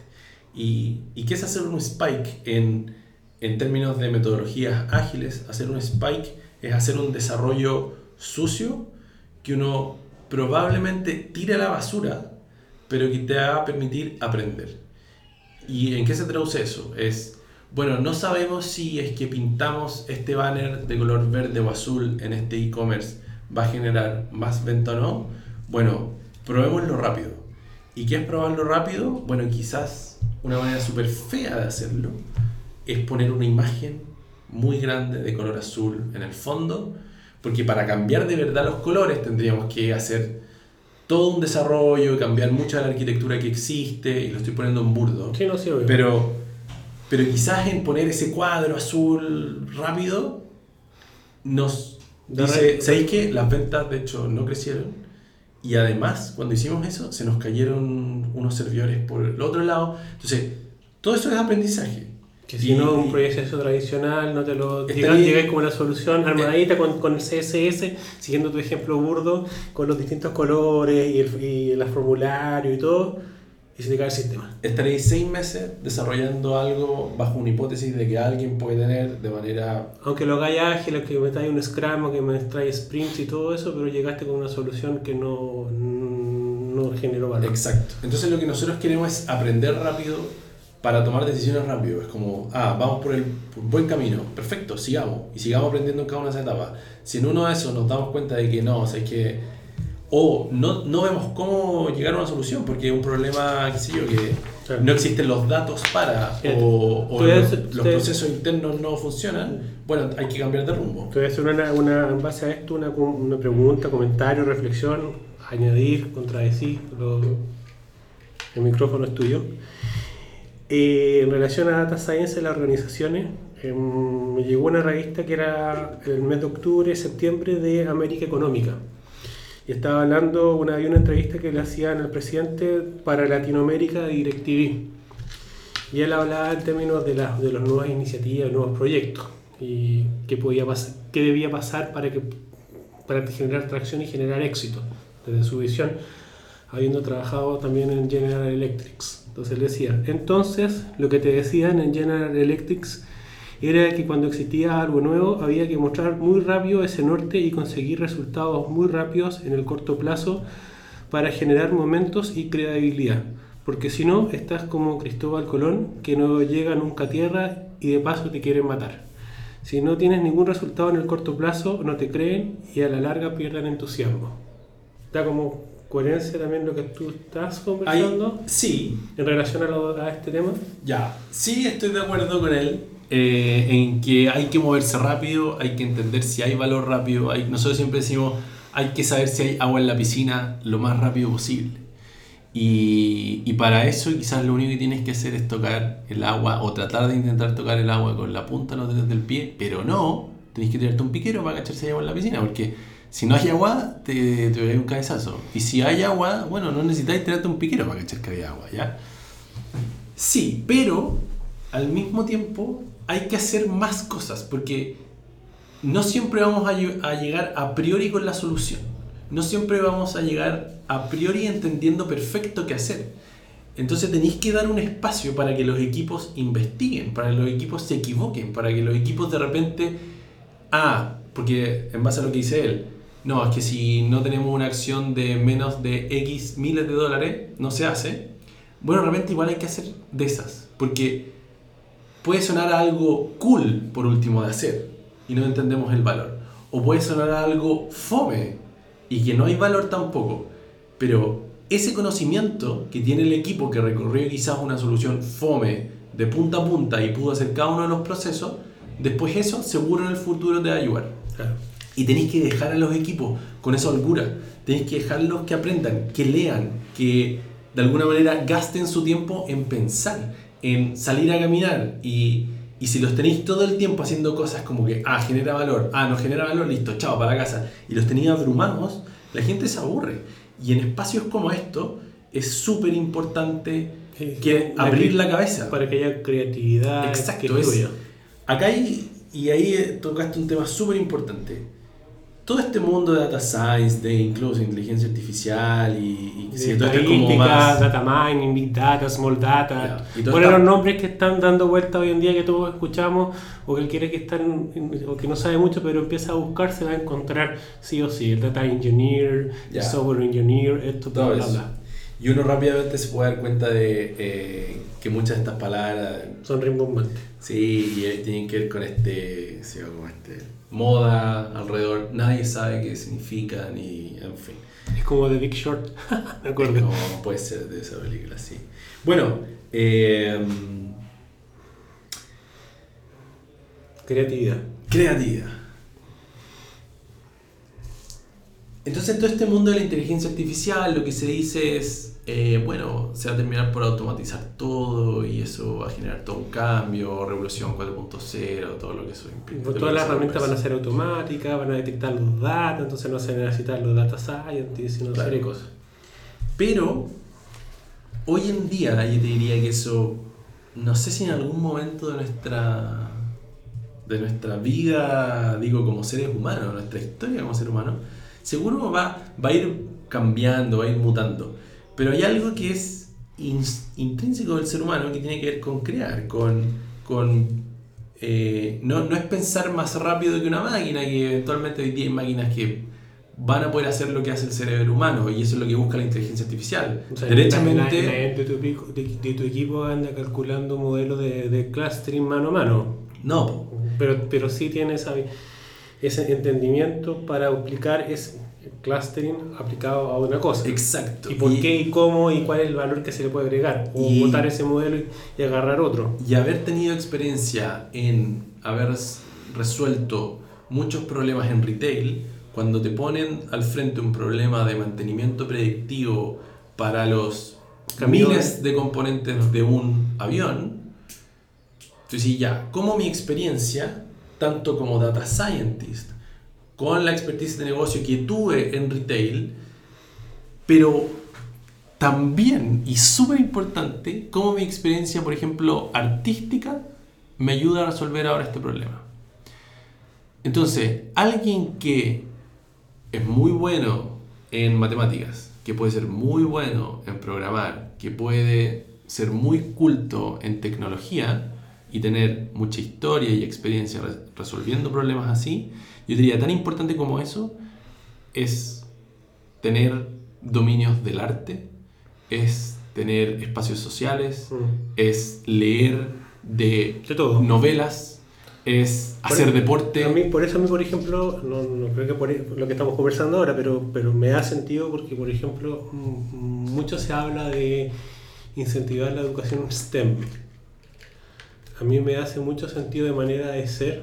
¿Y, y qué es hacer un spike en, en términos de metodologías ágiles? Hacer un spike es hacer un desarrollo sucio que uno probablemente tire a la basura, pero que te va a permitir aprender. ¿Y en qué se traduce eso? Es, bueno, no sabemos si es que pintamos este banner de color verde o azul en este e-commerce va a generar más venta o no. Bueno, probémoslo rápido. ¿Y qué es probarlo rápido? Bueno, quizás una manera súper fea de hacerlo es poner una imagen muy grande de color azul en el fondo, porque para cambiar de verdad los colores tendríamos que hacer todo un desarrollo, cambiar mucha de la arquitectura que existe, y lo estoy poniendo en burdo. Sí, no, sí, pero, pero quizás en poner ese cuadro azul rápido, nos dice, ¿sabéis que las ventas de hecho no crecieron? Y además, cuando hicimos eso, se nos cayeron unos servidores por el otro lado. Entonces, todo eso es aprendizaje. Que si no, un proceso tradicional, no te lo llegas como la solución armadita con, con el CSS, siguiendo tu ejemplo burdo, con los distintos colores y el, y el formulario y todo y se te cae el sistema. Estaréis seis meses desarrollando algo bajo una hipótesis de que alguien puede tener de manera... Aunque lo hagáis ágil, que metáis un Scrum, que me trae sprints y todo eso, pero llegaste con una solución que no, no generó valor. Exacto. Entonces lo que nosotros queremos es aprender rápido para tomar decisiones rápido. Es como, ah, vamos por el buen camino, perfecto, sigamos. Y sigamos aprendiendo en cada una de esas etapas. Si en uno de esos nos damos cuenta de que no, o sea, es que o no, no vemos cómo llegar a una solución porque es un problema, qué sé yo, que no existen los datos para o, o los, procesos internos no funcionan, bueno, hay que cambiar de rumbo. Te voy a hacer una, una, en base a esto una, una pregunta, comentario, reflexión, añadir, contradecir, el micrófono es tuyo. Eh, en relación a Data Science en las organizaciones, em, me llegó una revista que era el mes de octubre, septiembre de América Económica y estaba hablando, una, había una entrevista que le hacían al presidente para Latinoamérica de DirecTV. Y él hablaba en términos de, las de las nuevas iniciativas, nuevos proyectos y qué, podía qué debía pasar para, que, para generar tracción y generar éxito, desde su visión, habiendo trabajado también en General Electric. Entonces él decía, entonces lo que te decían en General Electric era que cuando existía algo nuevo había que mostrar muy rápido ese norte y conseguir resultados muy rápidos en el corto plazo para generar momentos y credibilidad. Porque si no, estás como Cristóbal Colón, que no llega nunca a tierra y de paso te quieren matar. Si no tienes ningún resultado en el corto plazo, no te creen y a la larga pierden entusiasmo. Da como coherencia también lo que tú estás conversando. sí. En relación a, a este tema. Ya, sí estoy de acuerdo con él. Eh, en que hay que moverse rápido, hay que entender si hay valor rápido. Hay, nosotros siempre decimos, hay que saber si hay agua en la piscina lo más rápido posible. Y, y, para eso quizás lo único que tienes que hacer es tocar el agua o tratar de intentar tocar el agua con la punta no del pie, pero no, tenés que tirarte un piquero para cacharse agua en la piscina, porque si no hay agua, te, te a un cabezazo. Y si hay agua, bueno, no necesitáis tirarte un piquero para cachar que hay agua, ¿ya? Sí, pero al mismo tiempo hay que hacer más cosas porque no siempre vamos a, llegar a priori con la solución. No siempre vamos a llegar a priori entendiendo perfecto qué hacer. Entonces tenéis que dar un espacio para que los equipos investiguen, para que los equipos se equivoquen, para que los equipos de repente, ah, porque en base a lo que dice él, no, es que si no tenemos una acción de menos de X miles de dólares, no se hace. Bueno, de repente igual hay que hacer de esas, porque puede sonar algo cool, por último, de hacer, y no entendemos el valor. O puede sonar algo fome, y que no hay valor tampoco. Pero ese conocimiento que tiene el equipo que recorrió quizás una solución fome de punta a punta y pudo hacer cada uno de los procesos, después eso seguro en el futuro te va a ayudar. Y tenéis que dejar a los equipos con esa holgura. Tenéis que dejarlos que aprendan, que lean, que de alguna manera gasten su tiempo en pensar, en salir a caminar. Y, y si los tenéis todo el tiempo haciendo cosas como que, ah, genera valor, ah, no genera valor, listo, chao, para la casa. Y los tenéis abrumados, la gente se aburre. Y en espacios como esto es súper importante que abrir la cabeza. Para que haya creatividad. Exacto. Es, acá hay, y ahí tocaste un tema súper importante todo este mundo de data science, de incluso inteligencia artificial y, y si todo como más... data mining, big data, small data, bueno, los nombres que están dando vuelta hoy en día que todos escuchamos o que él quiere que están o que no sabe mucho pero empieza a buscar se va a encontrar sí o sí el data engineer, el software engineer, esto bla bla bla. Y uno rápidamente se puede dar cuenta de eh, que muchas de estas palabras son rimbombantes. Sí, y eh, tienen que ver con este, sí, como este moda alrededor, nadie sabe qué significa ni en fin. Es como The Big Short, me acuerdo. No, puede ser de esa película, sí. Bueno, eh, creatividad. Creatividad. Entonces, en todo este mundo de la inteligencia artificial, lo que se dice es eh, bueno, se va a terminar por automatizar todo y eso va a generar todo un cambio, revolución 4.0, todo lo que eso implica. Todas las herramientas van a ser automáticas, van a detectar los datos, entonces no se necesitan los data scientists, sino claro. cosas. Pero, hoy en día yo te diría que eso, no sé si en algún momento de nuestra, de nuestra vida, digo como seres humanos, nuestra historia como ser humano, seguro va, va a ir cambiando, va a ir mutando. Pero hay algo que es intrínseco del ser humano que tiene que ver con crear, con... con eh, no, no es pensar más rápido que una máquina, que eventualmente hoy día hay máquinas que van a poder hacer lo que hace el cerebro humano y eso es lo que busca la inteligencia artificial. O sea, Derechamente... de, tu, de, tu, equipo anda calculando modelos de, de clustering mano a mano. No. Pero, pero sí tiene ese entendimiento para aplicar ese, clustering aplicado a una cosa. Exacto. Y por qué y cómo y cuál es el valor que se le puede agregar. O y, botar ese modelo y, agarrar otro. Y haber tenido experiencia en haber resuelto muchos problemas en retail, cuando te ponen al frente un problema de mantenimiento predictivo para los miles de componentes de un avión, entonces ya, como mi experiencia, tanto como data scientist, con la expertise de negocio que tuve en retail, pero también, y súper importante, cómo mi experiencia, por ejemplo, artística, me ayuda a resolver ahora este problema. Entonces, alguien que es muy bueno en matemáticas, que puede ser muy bueno en programar, que puede ser muy culto en tecnología y tener mucha historia y experiencia resolviendo problemas así, yo diría, tan importante como eso es tener dominios del arte, es tener espacios sociales, mm. es leer de, novelas, es hacer deporte. por eso a mí, por ejemplo, no, creo que por lo que estamos conversando ahora, pero, pero me da sentido porque, por ejemplo, mucho se habla de incentivar la educación STEM. A mí me hace mucho sentido de manera de ser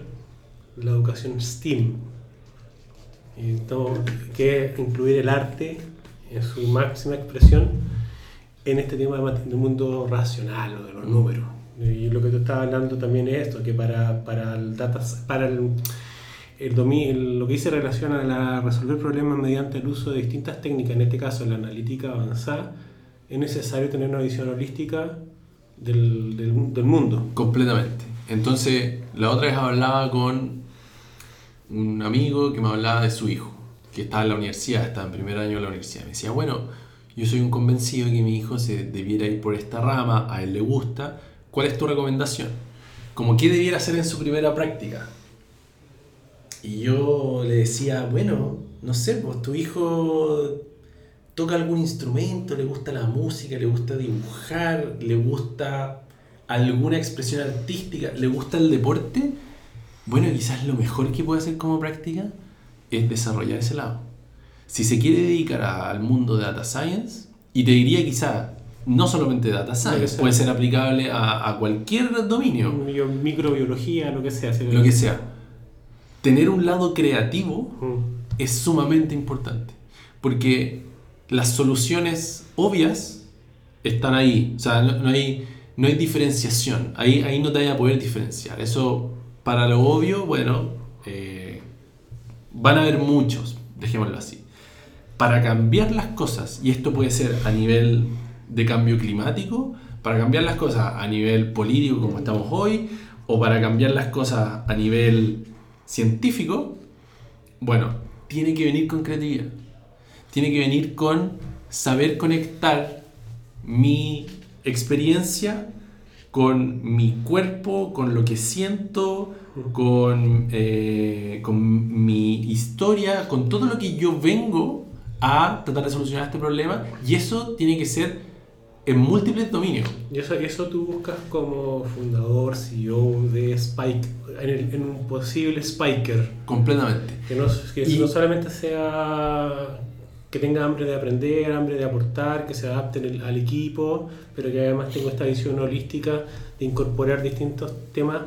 la educación STEAM, que es incluir el arte en su máxima expresión en este tema del mundo racional o de los números. Y lo que tú estabas hablando también es esto, que para, para el data, para el, el, lo que dice relación a la, resolver problemas mediante el uso de distintas técnicas, en este caso la analítica avanzada, es necesario tener una visión holística del, del, del mundo. Completamente. Entonces, la otra vez hablaba con un amigo que me hablaba de su hijo, que estaba en la universidad, estaba en primer año de la universidad. Me decía, bueno, yo soy un convencido de que mi hijo se debiera ir por esta rama, a él le gusta, ¿cuál es tu recomendación? Como qué debiera hacer en su primera práctica. Y yo le decía, bueno, no sé, pues tu hijo toca algún instrumento, le gusta la música, le gusta dibujar, le gusta alguna expresión artística, le gusta el deporte, bueno, quizás lo mejor que puede hacer como práctica es desarrollar ese lado. Si se quiere dedicar al mundo de data science, y te diría quizás no solamente data science, puede ser aplicable a, cualquier dominio. Microbiología, lo que sea. lo que sea. Tener un lado creativo mm. es sumamente importante. Porque las soluciones obvias están ahí. O sea, no, hay, no hay diferenciación. Ahí, ahí no te vaya a poder diferenciar. Eso, para lo obvio, bueno, eh, van a haber muchos, dejémoslo así. Para cambiar las cosas, y esto puede ser a nivel de cambio climático, para cambiar las cosas a nivel político como estamos hoy, o para cambiar las cosas a nivel científico, bueno, tiene que venir con creatividad. Tiene que venir con saber conectar mi experiencia con mi cuerpo, con lo que siento, con, eh, con mi historia, con todo lo que yo vengo a tratar de solucionar este problema. Y eso tiene que ser en múltiples dominios. Y eso, eso tú buscas como fundador, CEO de Spike, en, un posible Spiker. Completamente. Que no, que no solamente sea que tenga hambre de aprender, hambre de aportar, que se adapte al equipo, pero que además tenga esta visión holística de incorporar distintos temas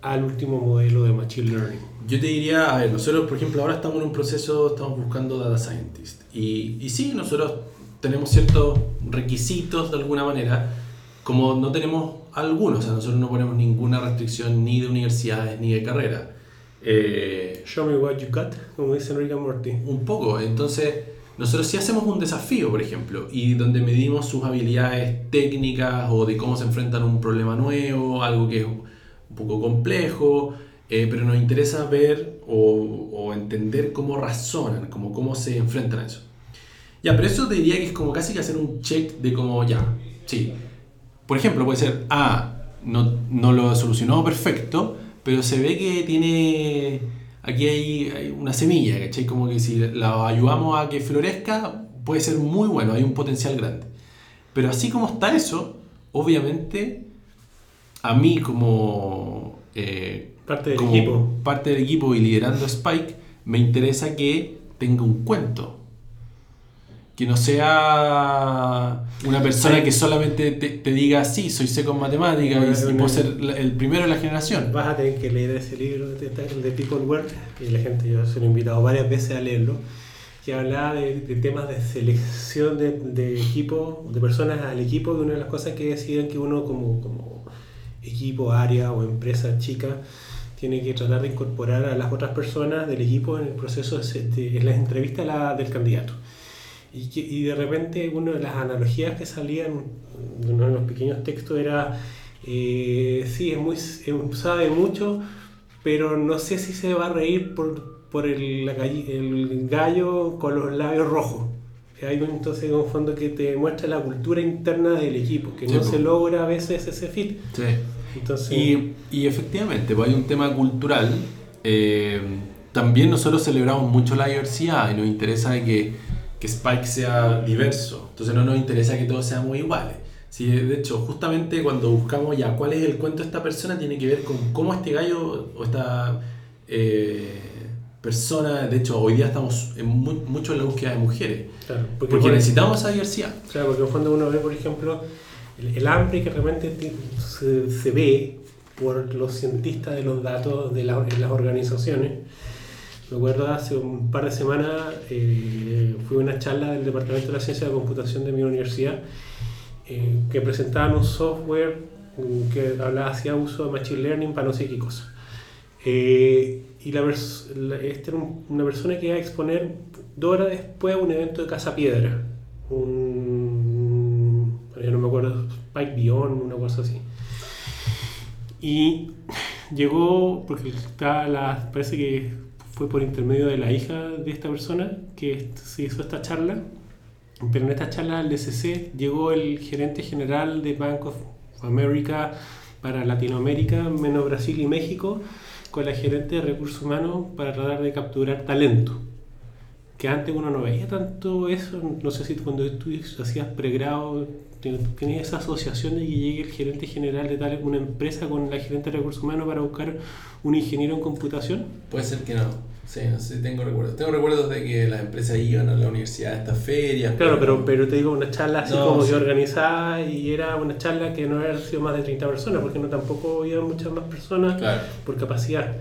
al último modelo de Machine Learning. Yo te diría, a ver, nosotros por ejemplo ahora estamos en un proceso, estamos buscando data scientist. Y, y sí, nosotros tenemos ciertos requisitos de alguna manera, como no tenemos algunos, o sea, nosotros no ponemos ninguna restricción ni de universidades ni de carrera. Eh, Show me what you got, como dice Rick and Morty. Un poco, entonces nosotros sí hacemos un desafío, por ejemplo, y donde medimos sus habilidades técnicas o de cómo se enfrentan a un problema nuevo, algo que es un poco complejo, eh, pero nos interesa ver o, o, entender cómo razonan, como cómo se enfrentan a eso. Ya, pero eso te diría que es como casi que hacer un check de como, ya, sí. Por ejemplo, puede ser, ah, no, no lo solucionó perfecto, pero se ve que tiene, aquí hay, una semilla, ¿cachai? Como que si la ayudamos a que florezca, puede ser muy bueno, hay un potencial grande. Pero así como está eso, obviamente, a mí como... Eh, parte del equipo. Parte del equipo y liderando Spike, me interesa que tenga un cuento que no sea una persona que solamente te, diga, sí, soy seco en matemáticas y, puedo ser el primero de la generación. Vas a tener que leer ese libro de, de People Work, y la gente, yo se lo he invitado varias veces a leerlo, que hablaba de, temas de selección de, de, equipo, de personas al equipo, de una de las cosas que deciden que uno como, como equipo, área o empresa chica, tiene que tratar de incorporar a las otras personas del equipo en el proceso de, en las entrevistas del candidato. Y, y de repente una de las analogías que salían de uno de los pequeños textos era, eh, sí, es muy, sabe mucho, pero no sé si se va a reír por, por el, el gallo con los labios rojos. Hay entonces un fondo que te muestra la cultura interna del equipo, que no se logra a veces ese fit. Sí. Entonces, y, y efectivamente, pues hay un tema cultural. Eh, también nosotros celebramos mucho la diversidad y nos interesa que que Spike sea diverso. Entonces no nos interesa que todos seamos iguales. Sí, de hecho, justamente cuando buscamos ya cuál es el cuento de esta persona, tiene que ver con cómo este gallo o esta eh, persona, de hecho, hoy día estamos en mucho en la búsqueda de mujeres. porque, necesitamos esa diversidad. Claro, porque cuando uno ve, por ejemplo, el, hambre que realmente se, se, ve por los cientistas de los datos de la, en las organizaciones, me acuerdo hace un par de semanas eh, fui a una charla del Departamento de la Ciencia de la Computación de mi universidad eh, que presentaban un software que hablaba, hacía uso de Machine Learning para no sé qué cosa. Eh, y la, esta era una persona que iba a exponer dos horas después un evento de Casa Piedra. Un, ya no me acuerdo, Spike Beyond, una cosa así. Y llegó, porque está la, parece que fue por intermedio de la hija de esta persona que se hizo esta charla. Pero en esta charla al DCC llegó el gerente general de Bank of America para Latinoamérica, menos Brasil y México, con la gerente de recursos humanos para tratar de capturar talento. Que antes uno no veía tanto eso, no sé si cuando tú hacías pregrado ¿Tienes esa asociación de que llegue el gerente general de tal una empresa con la gerente de recursos humanos para buscar un ingeniero en computación? Puede ser que no. Sí, no sé, tengo recuerdos. Tengo recuerdos de que las empresas iban a la universidad a estas ferias. Claro, pero, pero te digo, una charla así como que organizada y era una charla que no había sido más de 30 personas, porque no tampoco iban muchas más personas por capacidad.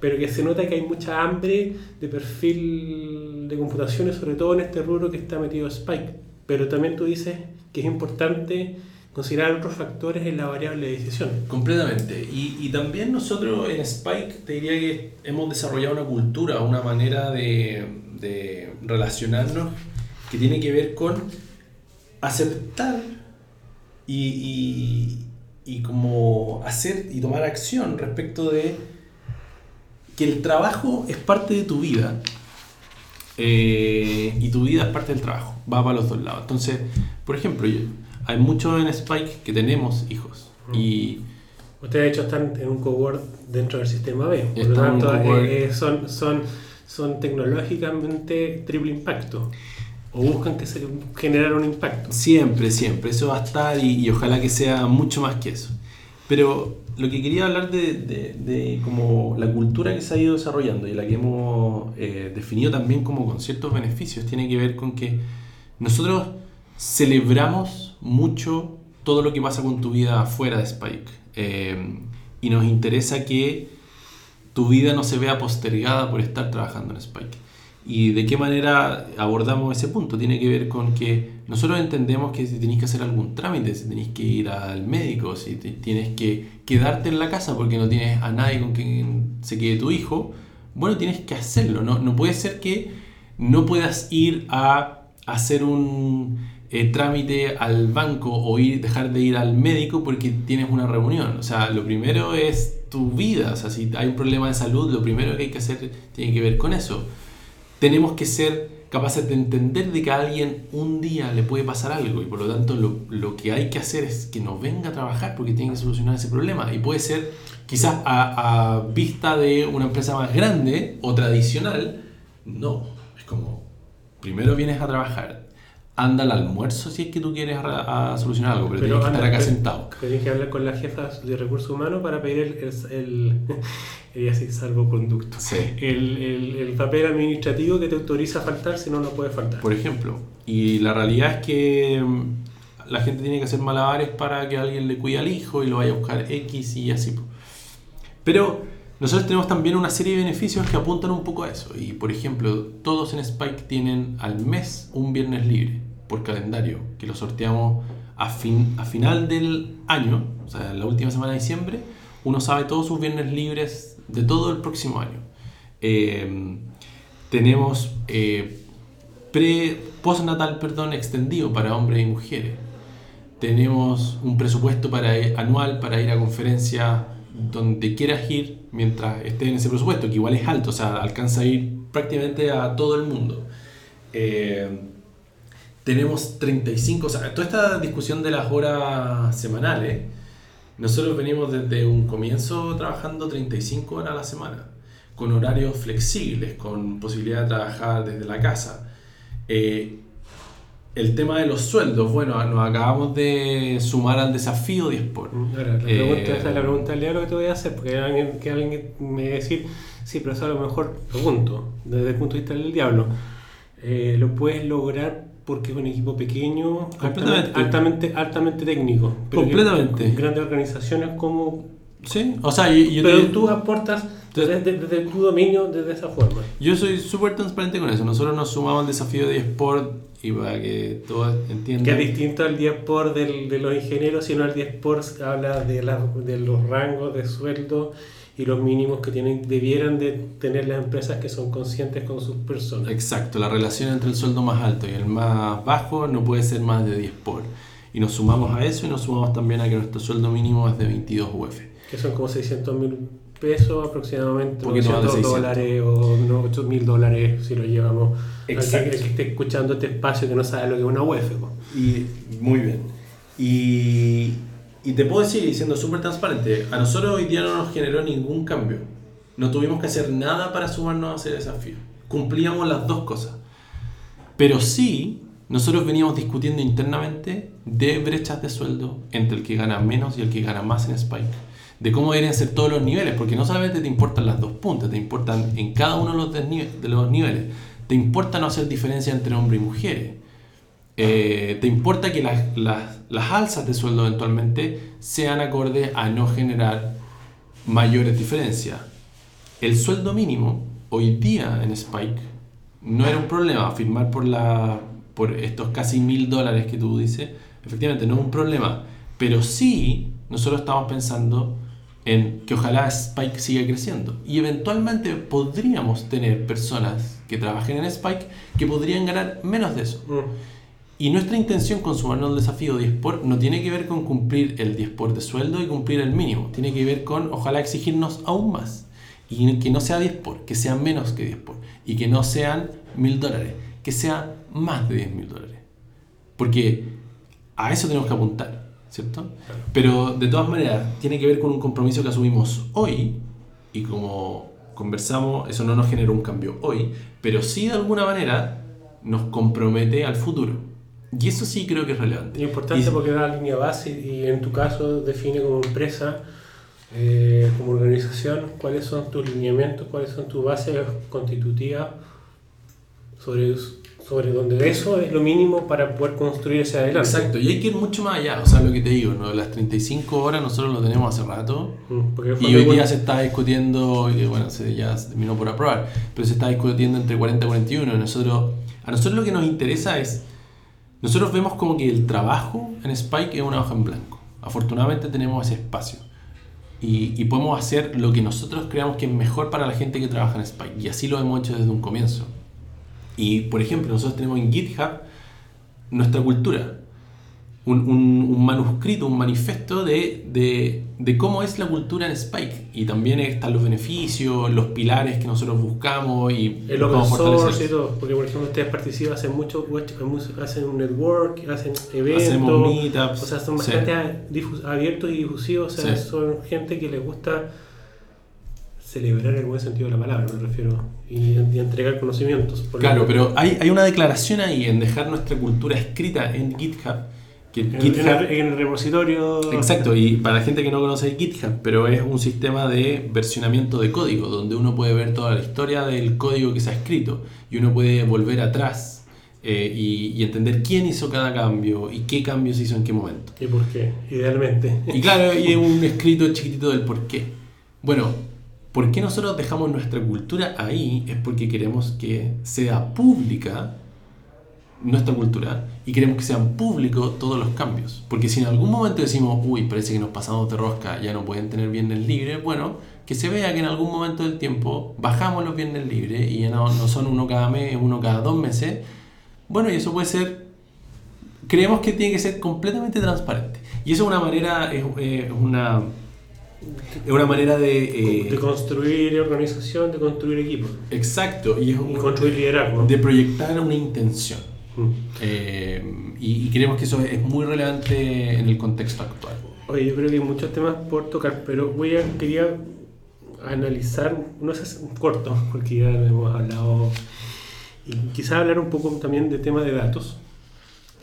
Pero que se nota que hay mucha hambre de perfil de computaciones, sobre todo en este rubro que está metido Spike. Pero también tú dices que es importante considerar otros factores en la variable de decisión. Completamente. Y, y, también nosotros en Spike te diría que hemos desarrollado una cultura, una manera de, de relacionarnos que tiene que ver con aceptar y, y, como hacer y tomar acción respecto de que el trabajo es parte de tu vida eh, y tu vida es parte del trabajo, va para los dos lados. Entonces, por ejemplo, yo, hay muchos en Spike que tenemos hijos. Y Ustedes de hecho están en un cowork dentro del sistema B. Por lo tanto, eh, eh, son, son, son tecnológicamente triple impacto. O buscan que se generar un impacto. Siempre, siempre. Eso va a estar y, y, ojalá que sea mucho más que eso. Pero lo que quería hablar de, de, de como la cultura que se ha ido desarrollando y la que hemos eh, definido también como con ciertos beneficios tiene que ver con que nosotros celebramos mucho todo lo que pasa con tu vida fuera de Spike. Eh, y nos interesa que tu vida no se vea postergada por estar trabajando en Spike. ¿Y de qué manera abordamos ese punto? Tiene que ver con que nosotros entendemos que si tenéis que hacer algún trámite, si tenéis que ir al médico, si tienes que quedarte en la casa porque no tienes a nadie con quien se quede tu hijo, bueno, tienes que hacerlo. No, no puede ser que no puedas ir a hacer un eh, trámite al banco o ir, dejar de ir al médico porque tienes una reunión. O sea, lo primero es tu vida. O sea, si hay un problema de salud, lo primero que hay que hacer tiene que ver con eso. Tenemos que ser capaces de entender de que a alguien un día le puede pasar algo y por lo tanto lo, lo, que hay que hacer es que no venga a trabajar porque tiene que solucionar ese problema y puede ser quizás a, a vista de una empresa más grande o tradicional, no, es como primero vienes a trabajar, anda al almuerzo si es que tú quieres a, a solucionar algo, pero, pero tienes que estar acá sentado. Tienes que hablar con la jefa de recursos humanos para pedir el, el, el así, salvoconducto. Sí. El, el, el, papel administrativo que te autoriza a faltar si no, no puedes faltar. Por ejemplo. Y la realidad es que mm, la gente tiene que hacer malabares para que alguien le cuide al hijo y lo vaya a buscar X y así. Pero nosotros tenemos también una serie de beneficios que apuntan un poco a eso. Y por ejemplo, todos en Spike tienen al mes un viernes libre por calendario, que lo sorteamos a, fin, a final del año, o sea, la última semana de diciembre, uno sabe todos sus viernes libres de todo el próximo año. Eh, tenemos eh, postnatal extendido para hombres y mujeres. Tenemos un presupuesto para, anual para ir a conferencias donde quieras ir mientras esté en ese presupuesto, que igual es alto, o sea, alcanza a ir prácticamente a todo el mundo. Eh, tenemos 35, o sea, toda esta discusión de las horas semanales, nosotros venimos desde un comienzo trabajando 35 horas a la semana, con horarios flexibles, con posibilidad de trabajar desde la casa. Eh, el tema de los sueldos, bueno, nos acabamos de sumar al desafío 10 por. Ahora, la pregunta, eh, esa es la pregunta del diablo que te voy a hacer, porque alguien, que alguien me va a decir, sí, pero eso a lo mejor, pregunto, desde el punto de vista del diablo, eh, ¿lo puedes lograr porque es un equipo pequeño, altamente, altamente, altamente técnico. Pero completamente. Grandes organizaciones como... Sí, o sea, yo, yo pero te... tú aportas desde, desde, tu dominio desde esa forma. Yo soy súper transparente con eso. Nosotros nos sumamos al desafío de eSport y para que todos entiendan. Que es distinto al 10 del, de los ingenieros, sino el 10 habla de, la, de los rangos de sueldo y los mínimos que tienen debieran de tener las empresas que son conscientes con sus personas. Exacto, la relación entre el sueldo más alto y el más bajo no puede ser más de 10 por. Y nos sumamos a eso y nos sumamos también a que nuestro sueldo mínimo es de 22 UF. Que son como 600 mil pesos aproximadamente, 900 dólares o 8 mil dólares si lo llevamos Exacto. al que, esté escuchando este espacio que no sabe lo que es una UF. Y muy bien. Y, y te puedo decir, siendo súper transparente, a nosotros hoy día no nos generó ningún cambio. No tuvimos que hacer nada para sumarnos a ese desafío. Cumplíamos las dos cosas. Pero sí nosotros veníamos discutiendo internamente de brechas de sueldo entre el que gana menos y el que gana más en Spike. De cómo deberían ser todos los niveles, porque no solamente te importan las dos puntas, te importan en cada uno de los, niveles. Te importa no hacer diferencia entre hombres y mujeres. Eh, te importa que las, las, las alzas de sueldo eventualmente sean acordes a no generar mayores diferencias. El sueldo mínimo hoy día en Spike no era un problema firmar por, la, por estos casi mil dólares que tú dices. Efectivamente, no es un problema. Pero sí, nosotros estamos pensando en que ojalá Spike siga creciendo. Y eventualmente podríamos tener personas que trabajen en Spike que podrían ganar menos de eso. Mm. Y nuestra intención con sumarnos al desafío 10 por no tiene que ver con cumplir el 10 por de sueldo y cumplir el mínimo. Tiene que ver con ojalá exigirnos aún más. Y que no sea 10 por, que sea menos que 10 por. Y que no sean mil dólares, que sea más de 10 mil dólares. Porque a eso tenemos que apuntar, ¿cierto? Pero de todas maneras, tiene que ver con un compromiso que asumimos hoy y como conversamos, eso no nos genera un cambio hoy, pero sí de alguna manera nos compromete al futuro. Y eso sí creo que es relevante. Es importante porque da línea base y en tu caso define como empresa, eh, como organización, cuáles son tus lineamientos, cuáles son tus bases constitutivas sobre, sobre donde eso es lo mínimo para poder construir ese adelante. Exacto, y hay que ir mucho más allá, o sea, lo que te digo, ¿no? las 35 horas nosotros lo tenemos hace rato mm, y hoy día se está discutiendo, y bueno, se, ya se terminó por aprobar, pero se está discutiendo entre 40 y 41, nosotros, a nosotros lo que nos interesa es, nosotros vemos como que el trabajo en Spike es una hoja en blanco, afortunadamente tenemos ese espacio. Y, y podemos hacer lo que nosotros creamos que es mejor para la gente que trabaja en Spike. Y así lo hemos hecho desde un comienzo. Y, por ejemplo, nosotros tenemos en GitHub nuestra cultura, un, un, manuscrito, un manifiesto de, de, de, cómo es la cultura en Spike. Y también están los beneficios, los pilares que nosotros buscamos y el open source y todo. Porque, por ejemplo, ustedes participan, hacen mucho, hacen un network, hacen eventos. Hacemos meetups. O sea, son bastante abiertos y difusivos. O sea, son gente que les gusta celebrar en el buen sentido de la palabra, me refiero, y, entregar conocimientos. claro, pero hay, hay, una declaración ahí en dejar nuestra cultura escrita en GitHub. Que en, GitHub, en, el, repositorio. Exacto, y para la gente que no conoce GitHub, pero es un sistema de versionamiento de código, donde uno puede ver toda la historia del código que se ha escrito y uno puede volver atrás eh, y, y, entender quién hizo cada cambio y qué cambios hizo en qué momento. Y por qué, idealmente. Y claro, y un escrito chiquitito del por qué. Bueno, ¿Por qué nosotros dejamos nuestra cultura ahí? Es porque queremos que sea pública nuestra cultura y queremos que sean públicos todos los cambios. Porque si en algún momento decimos, uy, parece que nos pasamos de rosca, ya no pueden tener viernes libres, bueno, que se vea que en algún momento del tiempo bajamos los viernes libres y ya no, son uno cada mes, uno cada dos meses. Bueno, y eso puede ser, creemos que tiene que ser completamente transparente. Y eso es una manera, es una es una manera de... Eh, de construir organización, de construir equipo. Exacto. Y, es construir liderazgo. De proyectar una intención. Mm. Eh, y, creemos que eso es muy relevante en el contexto actual. Oye, yo creo que hay muchos temas por tocar, pero voy a, quería analizar, no sé, corto, porque ya hemos hablado, y quizás hablar un poco también de tema de datos,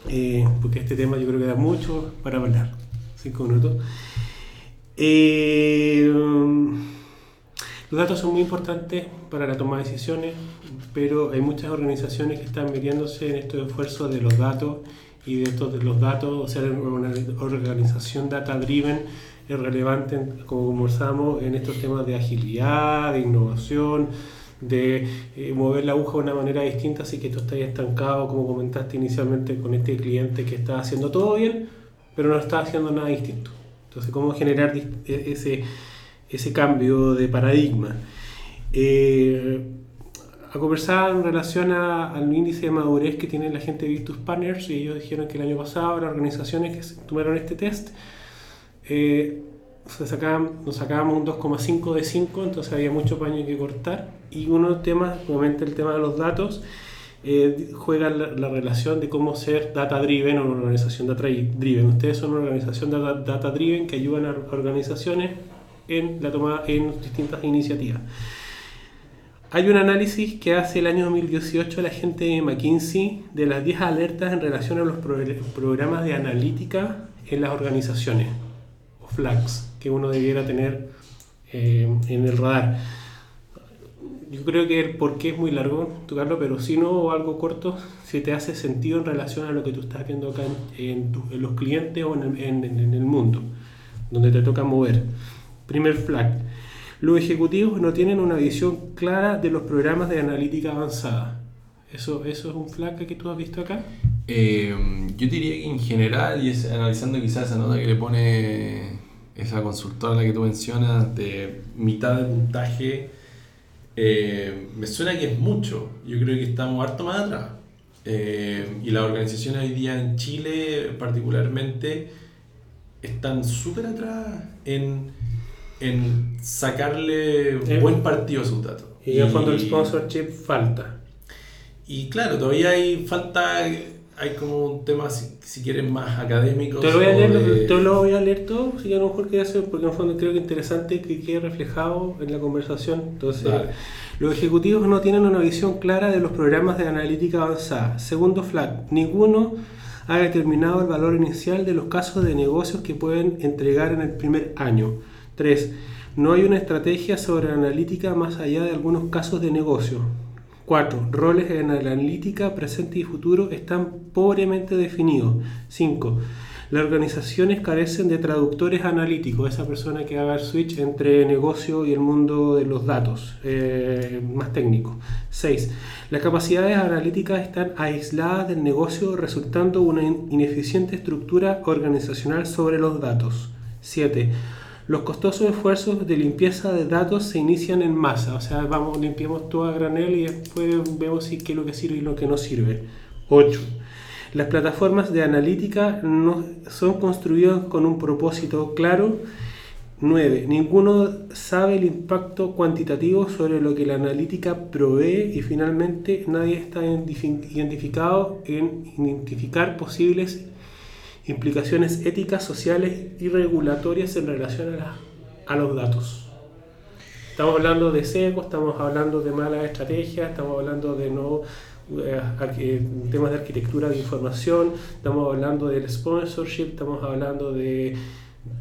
eh, porque este tema yo creo que da mucho para hablar, cinco minutos. Eh, los datos son muy importantes para la toma de decisiones, pero hay muchas organizaciones que están metiéndose en estos esfuerzos de los datos y de estos de los datos, o sea, una organización data driven es relevante, como conversamos, en estos temas de agilidad, de innovación, de eh, mover la aguja de una manera distinta, así que esto está estancado, como comentaste inicialmente con este cliente que está haciendo todo bien, pero no está haciendo nada distinto. Entonces, ¿cómo generar e-, ese, ese cambio de paradigma? Eh, a conversar en relación al índice de madurez que tiene la gente de Victus Partners, y ellos dijeron que el año pasado las organizaciones que tomaron este test eh, nos sacábamos un 2,5 de 5, entonces había mucho paño que cortar. Y uno de los temas, obviamente el tema de los datos, eh, juega la, relación de cómo ser data driven o una organización data driven. Ustedes son una organización data, data driven que ayudan a organizaciones en la toma en distintas iniciativas. Hay un análisis que hace el año 2018 la gente de McKinsey de las 10 alertas en relación a los programas de analítica en las organizaciones, o flags, que uno debiera tener eh, en el radar. Yo creo que el porqué es muy largo, tocarlo, pero si no, algo corto, si te hace sentido en relación a lo que tú estás viendo acá en, los clientes o en el mundo, donde te toca mover. Primer flag los ejecutivos no tienen una visión clara de los programas de analítica avanzada. ¿Eso, eso es un flag que tú has visto acá? Eh, yo diría que en general, y es analizando quizás esa nota que le pone esa consultora la que tú mencionas de mitad de puntaje, eh, me suena que es mucho. Yo creo que estamos harto más atrás. Eh, y las organizaciones hoy día en Chile particularmente están súper atrás en en sacarle eh, buen partido a sus datos. Y, en fondo el sponsorship falta. Y claro, todavía hay falta, hay como un tema, si, si quieres, más académico. Te lo voy a leer, te lo voy a leer todo, si a lo mejor quería hacer, porque en el fondo creo que es interesante que quede reflejado en la conversación. Entonces, los ejecutivos no tienen una visión clara de los programas de analítica avanzada. Segundo flag, ninguno ha determinado el valor inicial de los casos de negocios que pueden entregar en el primer año. 3. No hay una estrategia sobre analítica más allá de algunos casos de negocio. 4. Roles en la analítica presente y futuro están pobremente definidos. 5. Las organizaciones carecen de traductores analíticos, esa persona que haga el switch entre negocio y el mundo de los datos, eh, más técnico. 6. Las capacidades analíticas están aisladas del negocio, resultando una ineficiente estructura organizacional sobre los datos. 7. Los costosos esfuerzos de limpieza de datos se inician en masa, o sea, vamos, limpiamos todo a granel y después vemos si qué es lo que sirve y lo que no sirve. 8. Las plataformas de analítica no son construidas con un propósito claro. 9. Ninguno sabe el impacto cuantitativo sobre lo que la analítica provee y finalmente nadie está identificado en identificar posibles implicaciones éticas, sociales y regulatorias en relación a, los datos. Estamos hablando de seco, estamos hablando de malas estrategias, estamos hablando de no eh, temas de arquitectura de información, estamos hablando del sponsorship, estamos hablando de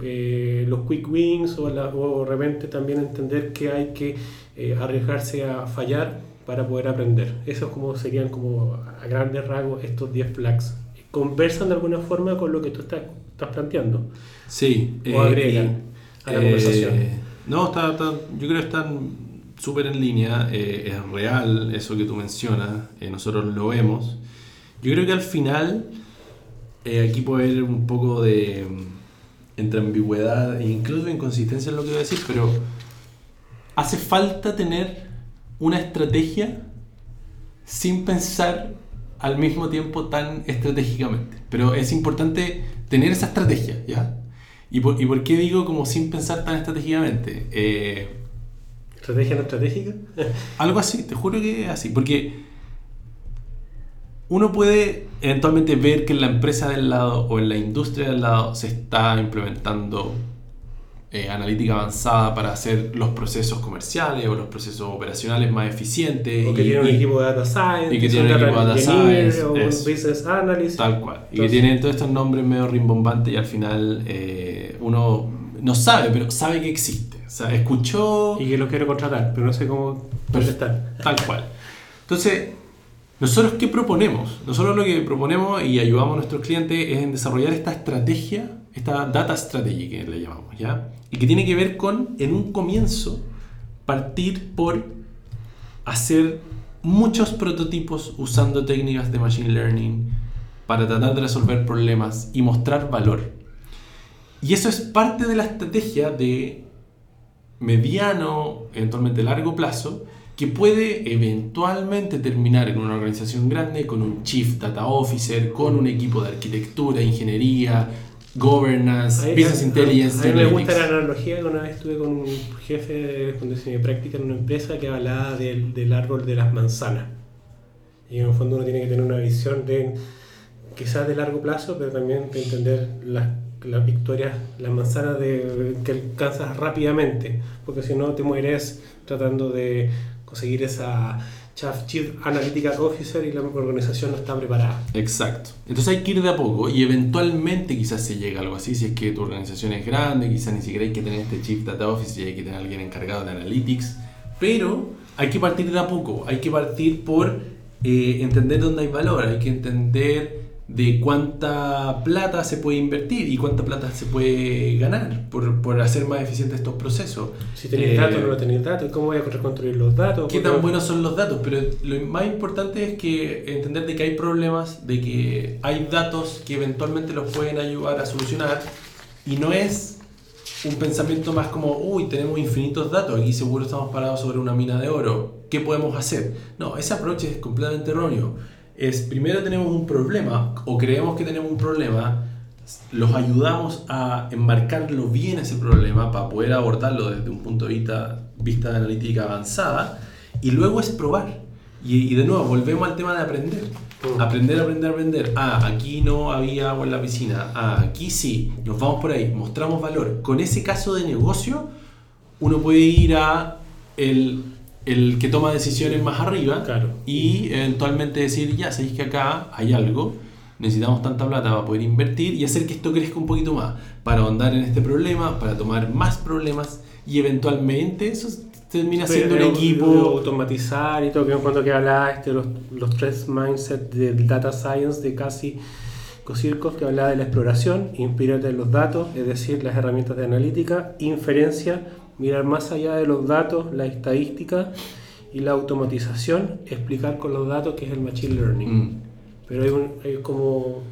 eh, los quick wins o, la, de repente también entender que hay que eh, arriesgarse a fallar para poder aprender. Esos como serían como a grandes rasgos estos 10 flags conversan de alguna forma con lo que tú estás, estás planteando. Sí. O agregan a la conversación. Eh, no, está, yo creo que están súper en línea, eh, es real eso que tú mencionas, eh, nosotros lo vemos. Yo creo que al final aquí puede haber un poco de mm, entre ambigüedad e incluso inconsistencia en lo que voy a decir, pero hace falta tener una estrategia sin pensar al mismo tiempo tan estratégicamente. Pero es importante tener esa estrategia, ¿ya? ¿Y por, y por qué digo como sin pensar tan estratégicamente? Eh, ¿Estrategia no estratégica? algo así, te juro que es así. Porque uno puede eventualmente ver que en la empresa del lado o en la industria del lado se está implementando eh, analítica avanzada para hacer los procesos comerciales o los procesos operacionales más eficientes. O que tiene un equipo de data science. Y que tiene un equipo de data science. O un business analyst. Tal cual. y que tienen todos estos nombres medio rimbombantes y al final eh, uno no sabe, pero sabe que existe. O sea, escuchó... Y que lo quiere contratar, pero no sé cómo contestar. Tal cual. Entonces, ¿nosotros qué proponemos? Nosotros lo que proponemos y ayudamos a nuestros clientes es en desarrollar esta estrategia, esta data strategy que le llamamos, ¿ya? y que tiene que ver con, en un comienzo, partir por hacer muchos prototipos usando técnicas de Machine Learning para tratar de resolver problemas y mostrar valor. Y eso es parte de la estrategia de mediano, eventualmente largo plazo, que puede eventualmente terminar en una organización grande con un Chief Data Officer, con un equipo de arquitectura, ingeniería, governance, business intelligence. A mí me gusta la analogía que una vez estuve con un jefe de condición de práctica en una empresa que hablaba del, del, árbol de las manzanas. Y en el fondo uno tiene que tener una visión de quizás de largo plazo, pero también de entender las, las victorias, las manzanas de, que alcanzas rápidamente, porque si no te mueres tratando de conseguir esa Chief Analytical Officer y la organización no está preparada. Exacto. Entonces hay que ir de a poco y eventualmente quizás se llegue a algo así. Si es que tu organización es grande, quizás ni siquiera hay que tener este Chief Data Officer y hay que tener alguien encargado de Analytics. Pero hay que partir de a poco. Hay que partir por eh, entender dónde hay valor. Hay que entender de cuánta plata se puede invertir y cuánta plata se puede ganar por, por hacer más eficientes estos procesos. Si tenéis datos o no tenéis datos, ¿cómo voy a reconstruir los datos? ¿Qué tan buenos son los datos? Pero lo más importante es que entender de que hay problemas, de que hay datos que eventualmente los pueden ayudar a solucionar y no es un pensamiento más como, uy, tenemos infinitos datos, aquí seguro estamos parados sobre una mina de oro, ¿qué podemos hacer? No, ese approach es completamente erróneo es primero tenemos un problema o creemos que tenemos un problema, los ayudamos a enmarcarlo bien ese problema para poder abordarlo desde un punto de vista, vista de analítica avanzada y luego es probar. Y, de nuevo, volvemos al tema de aprender. Mm. Aprender, aprender, aprender. Ah, aquí no había agua en la piscina. Ah, aquí sí. Nos vamos por ahí. Mostramos valor. Con ese caso de negocio, uno puede ir a el el que toma decisiones más arriba y eventualmente decir, ya sabéis que acá hay algo, necesitamos tanta plata para poder invertir y hacer que esto crezca un poquito más, para ahondar en este problema, para tomar más problemas y eventualmente eso termina siendo un equipo... automatizar y todo, que cuando que hablaste de los, los tres mindsets del data science de casi Cosircos que hablaba de la exploración, inspirarte en los datos, es decir, las herramientas de analítica, inferencia, mirar más allá de los datos, la estadística y la automatización, explicar con los datos qué es el machine learning. Mm. Pero hay, un, hay como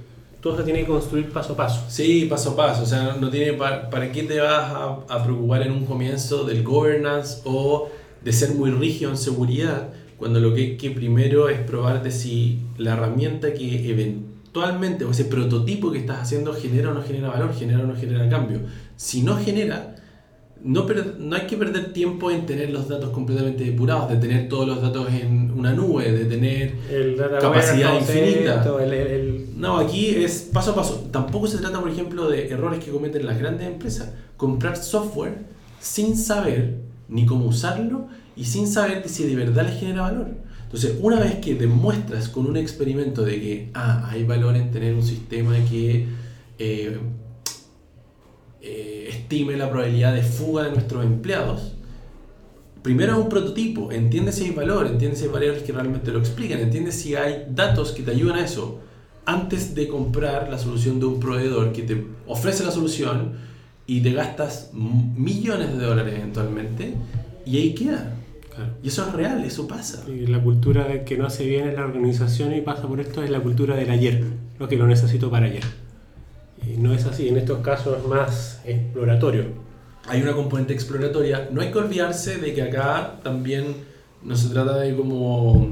todo se tiene que construir paso a paso. Sí, paso a paso. O sea, no tiene para, para qué te vas a, a, preocupar en un comienzo del governance o de ser muy rígido en seguridad, cuando lo que hay que primero es probar de si la herramienta que eventualmente o ese prototipo que estás haciendo genera o no genera valor, genera o no genera cambio. Si no genera, no, no hay que perder tiempo en tener los datos completamente depurados, de tener todos los datos en una nube, de tener capacidad infinita. No, aquí es paso a paso. Tampoco se trata, por ejemplo, de errores que cometen las grandes empresas. Comprar software sin saber ni cómo usarlo y sin saber si de verdad les genera valor. Entonces, una vez que demuestras con un experimento de que ah, hay valor en tener un sistema que eh, eh, estime la probabilidad de fuga de nuestros empleados, primero es un prototipo, entiende si hay valor, entiende si hay variables que realmente lo explican, entiende si hay datos que te ayudan a eso, antes de comprar la solución de un proveedor que te ofrece la solución y te gastas millones de dólares eventualmente y ahí queda. Y eso es real, eso pasa. Y la cultura que no hace bien en la organización y pasa por esto es la cultura del ayer, lo que lo necesito para ayer no es así, en estos casos es más exploratorio. Hay una componente exploratoria. No hay que olvidarse de que acá también no se trata de como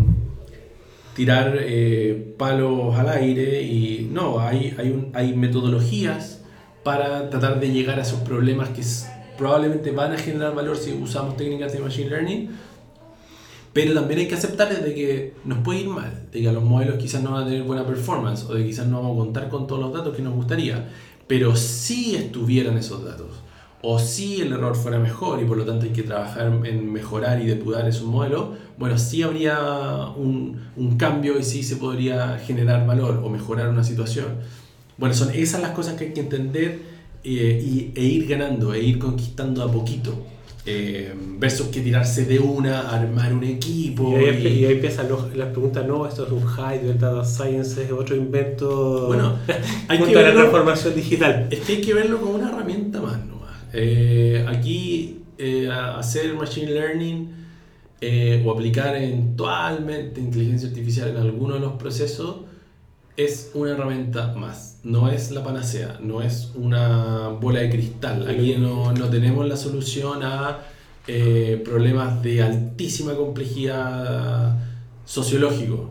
tirar eh, palos al aire y no, hay, hay, hay metodologías para tratar de llegar a esos problemas que probablemente van a generar valor si usamos técnicas de machine learning pero también hay que aceptar de que nos puede ir mal, de que los modelos quizás no van a tener buena performance o de que quizás no vamos a contar con todos los datos que nos gustaría. Pero si estuvieran esos datos, o si el error fuera mejor y por lo tanto hay que trabajar en mejorar y depurar esos modelos, bueno, sí habría un, un cambio y sí se podría generar valor o mejorar una situación. Bueno, son esas las cosas que hay que entender eh, y, e ir ganando, e ir conquistando a poquito. Eh, versus que tirarse de una, armar un equipo. Y ahí, empiezan las preguntas, no, esto es un hype del data science, es otro invento. Bueno, hay que verlo, la transformación digital. Es que hay que verlo como una herramienta más eh, aquí, eh, hacer machine learning o aplicar eventualmente inteligencia artificial en alguno de los procesos es una herramienta más, no es la panacea, no es una bola de cristal. Aquí no, no tenemos la solución a eh, problemas de altísima complejidad sociológico,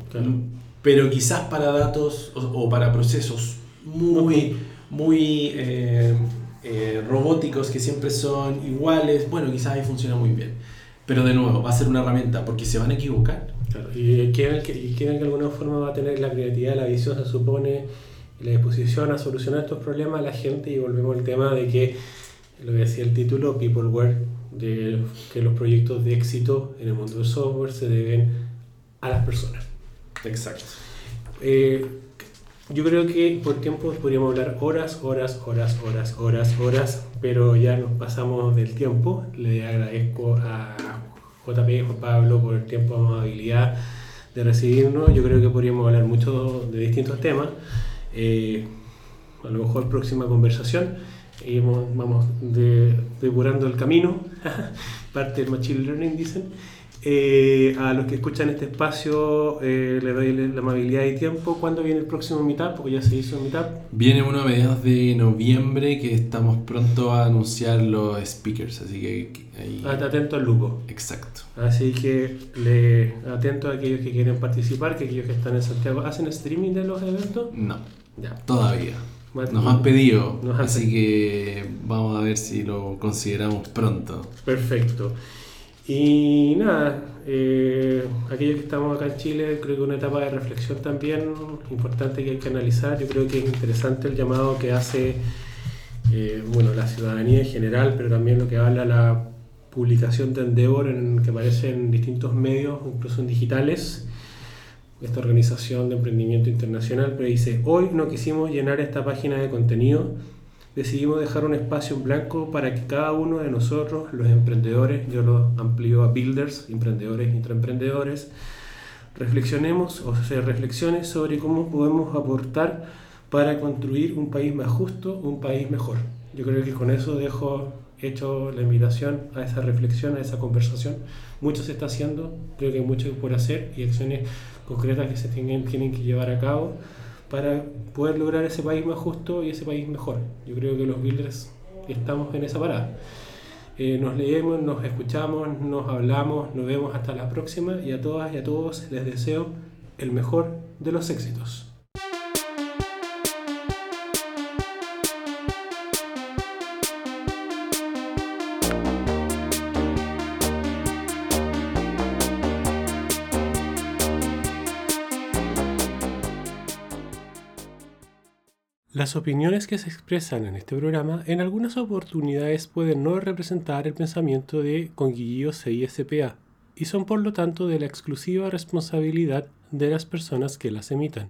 pero quizás para datos o, para procesos muy, muy eh, eh, robóticos que siempre son iguales, bueno, quizás ahí funciona muy bien. Pero de nuevo, va a ser una herramienta porque se van a equivocar y quieren que, y que de alguna forma va a tener la creatividad, la visión, se supone, la disposición a solucionar estos problemas a la gente y volvemos al tema de que, lo que decía el título, people were de que los proyectos de éxito en el mundo del software se deben a las personas. Exacto. Eh, yo creo que por tiempo podríamos hablar horas, horas, horas, horas, horas, horas, pero ya nos pasamos del tiempo. Le agradezco a JP, Juan Pablo, por el tiempo, amabilidad de recibirnos. Yo creo que podríamos hablar mucho de distintos temas. Eh, a lo mejor próxima conversación y vamos depurando el camino, parte del Machine Learning dicen. Eh, a los que escuchan este espacio eh, les doy la amabilidad y tiempo. ¿Cuándo viene el próximo Meetup? Porque ya se hizo el Meetup. Viene uno a mediados de noviembre que estamos pronto a anunciar los speakers, así que ahí... Atento al lupo. Exacto. Así que le atento a aquellos que quieren participar, que aquellos que están en Santiago. ¿Hacen streaming de los eventos? No, ya. todavía. Nos han pedido, así que vamos a ver si lo consideramos pronto. Perfecto. Y nada, eh, aquellos que estamos acá en Chile, creo que una etapa de reflexión también importante que hay que analizar. Yo creo que es interesante el llamado que hace eh, bueno, la ciudadanía en general, pero también lo que habla la publicación de Endeavor, en, que aparece en distintos medios, incluso en digitales esta organización de emprendimiento internacional, pero dice, hoy no quisimos llenar esta página de contenido, decidimos dejar un espacio en blanco para que cada uno de nosotros, los emprendedores, yo lo amplío a builders, emprendedores, intraemprendedores, reflexionemos o sea, reflexiones sobre cómo podemos aportar para construir un país más justo, un país mejor. Yo creo que con eso dejo hecho la invitación a esa reflexión, a esa conversación. Mucho se está haciendo, creo que hay mucho por hacer y acciones concretas que se tienen, tienen que llevar a cabo para poder lograr ese país más justo y ese país mejor. Yo creo que los builders estamos en esa parada. Eh, nos leemos, nos escuchamos, nos hablamos, nos vemos hasta la próxima y a todas y a todos les deseo el mejor de los éxitos. Las opiniones que se expresan en este programa en algunas oportunidades pueden no representar el pensamiento de Conguillío CISPA y son por lo tanto de la exclusiva responsabilidad de las personas que las emitan.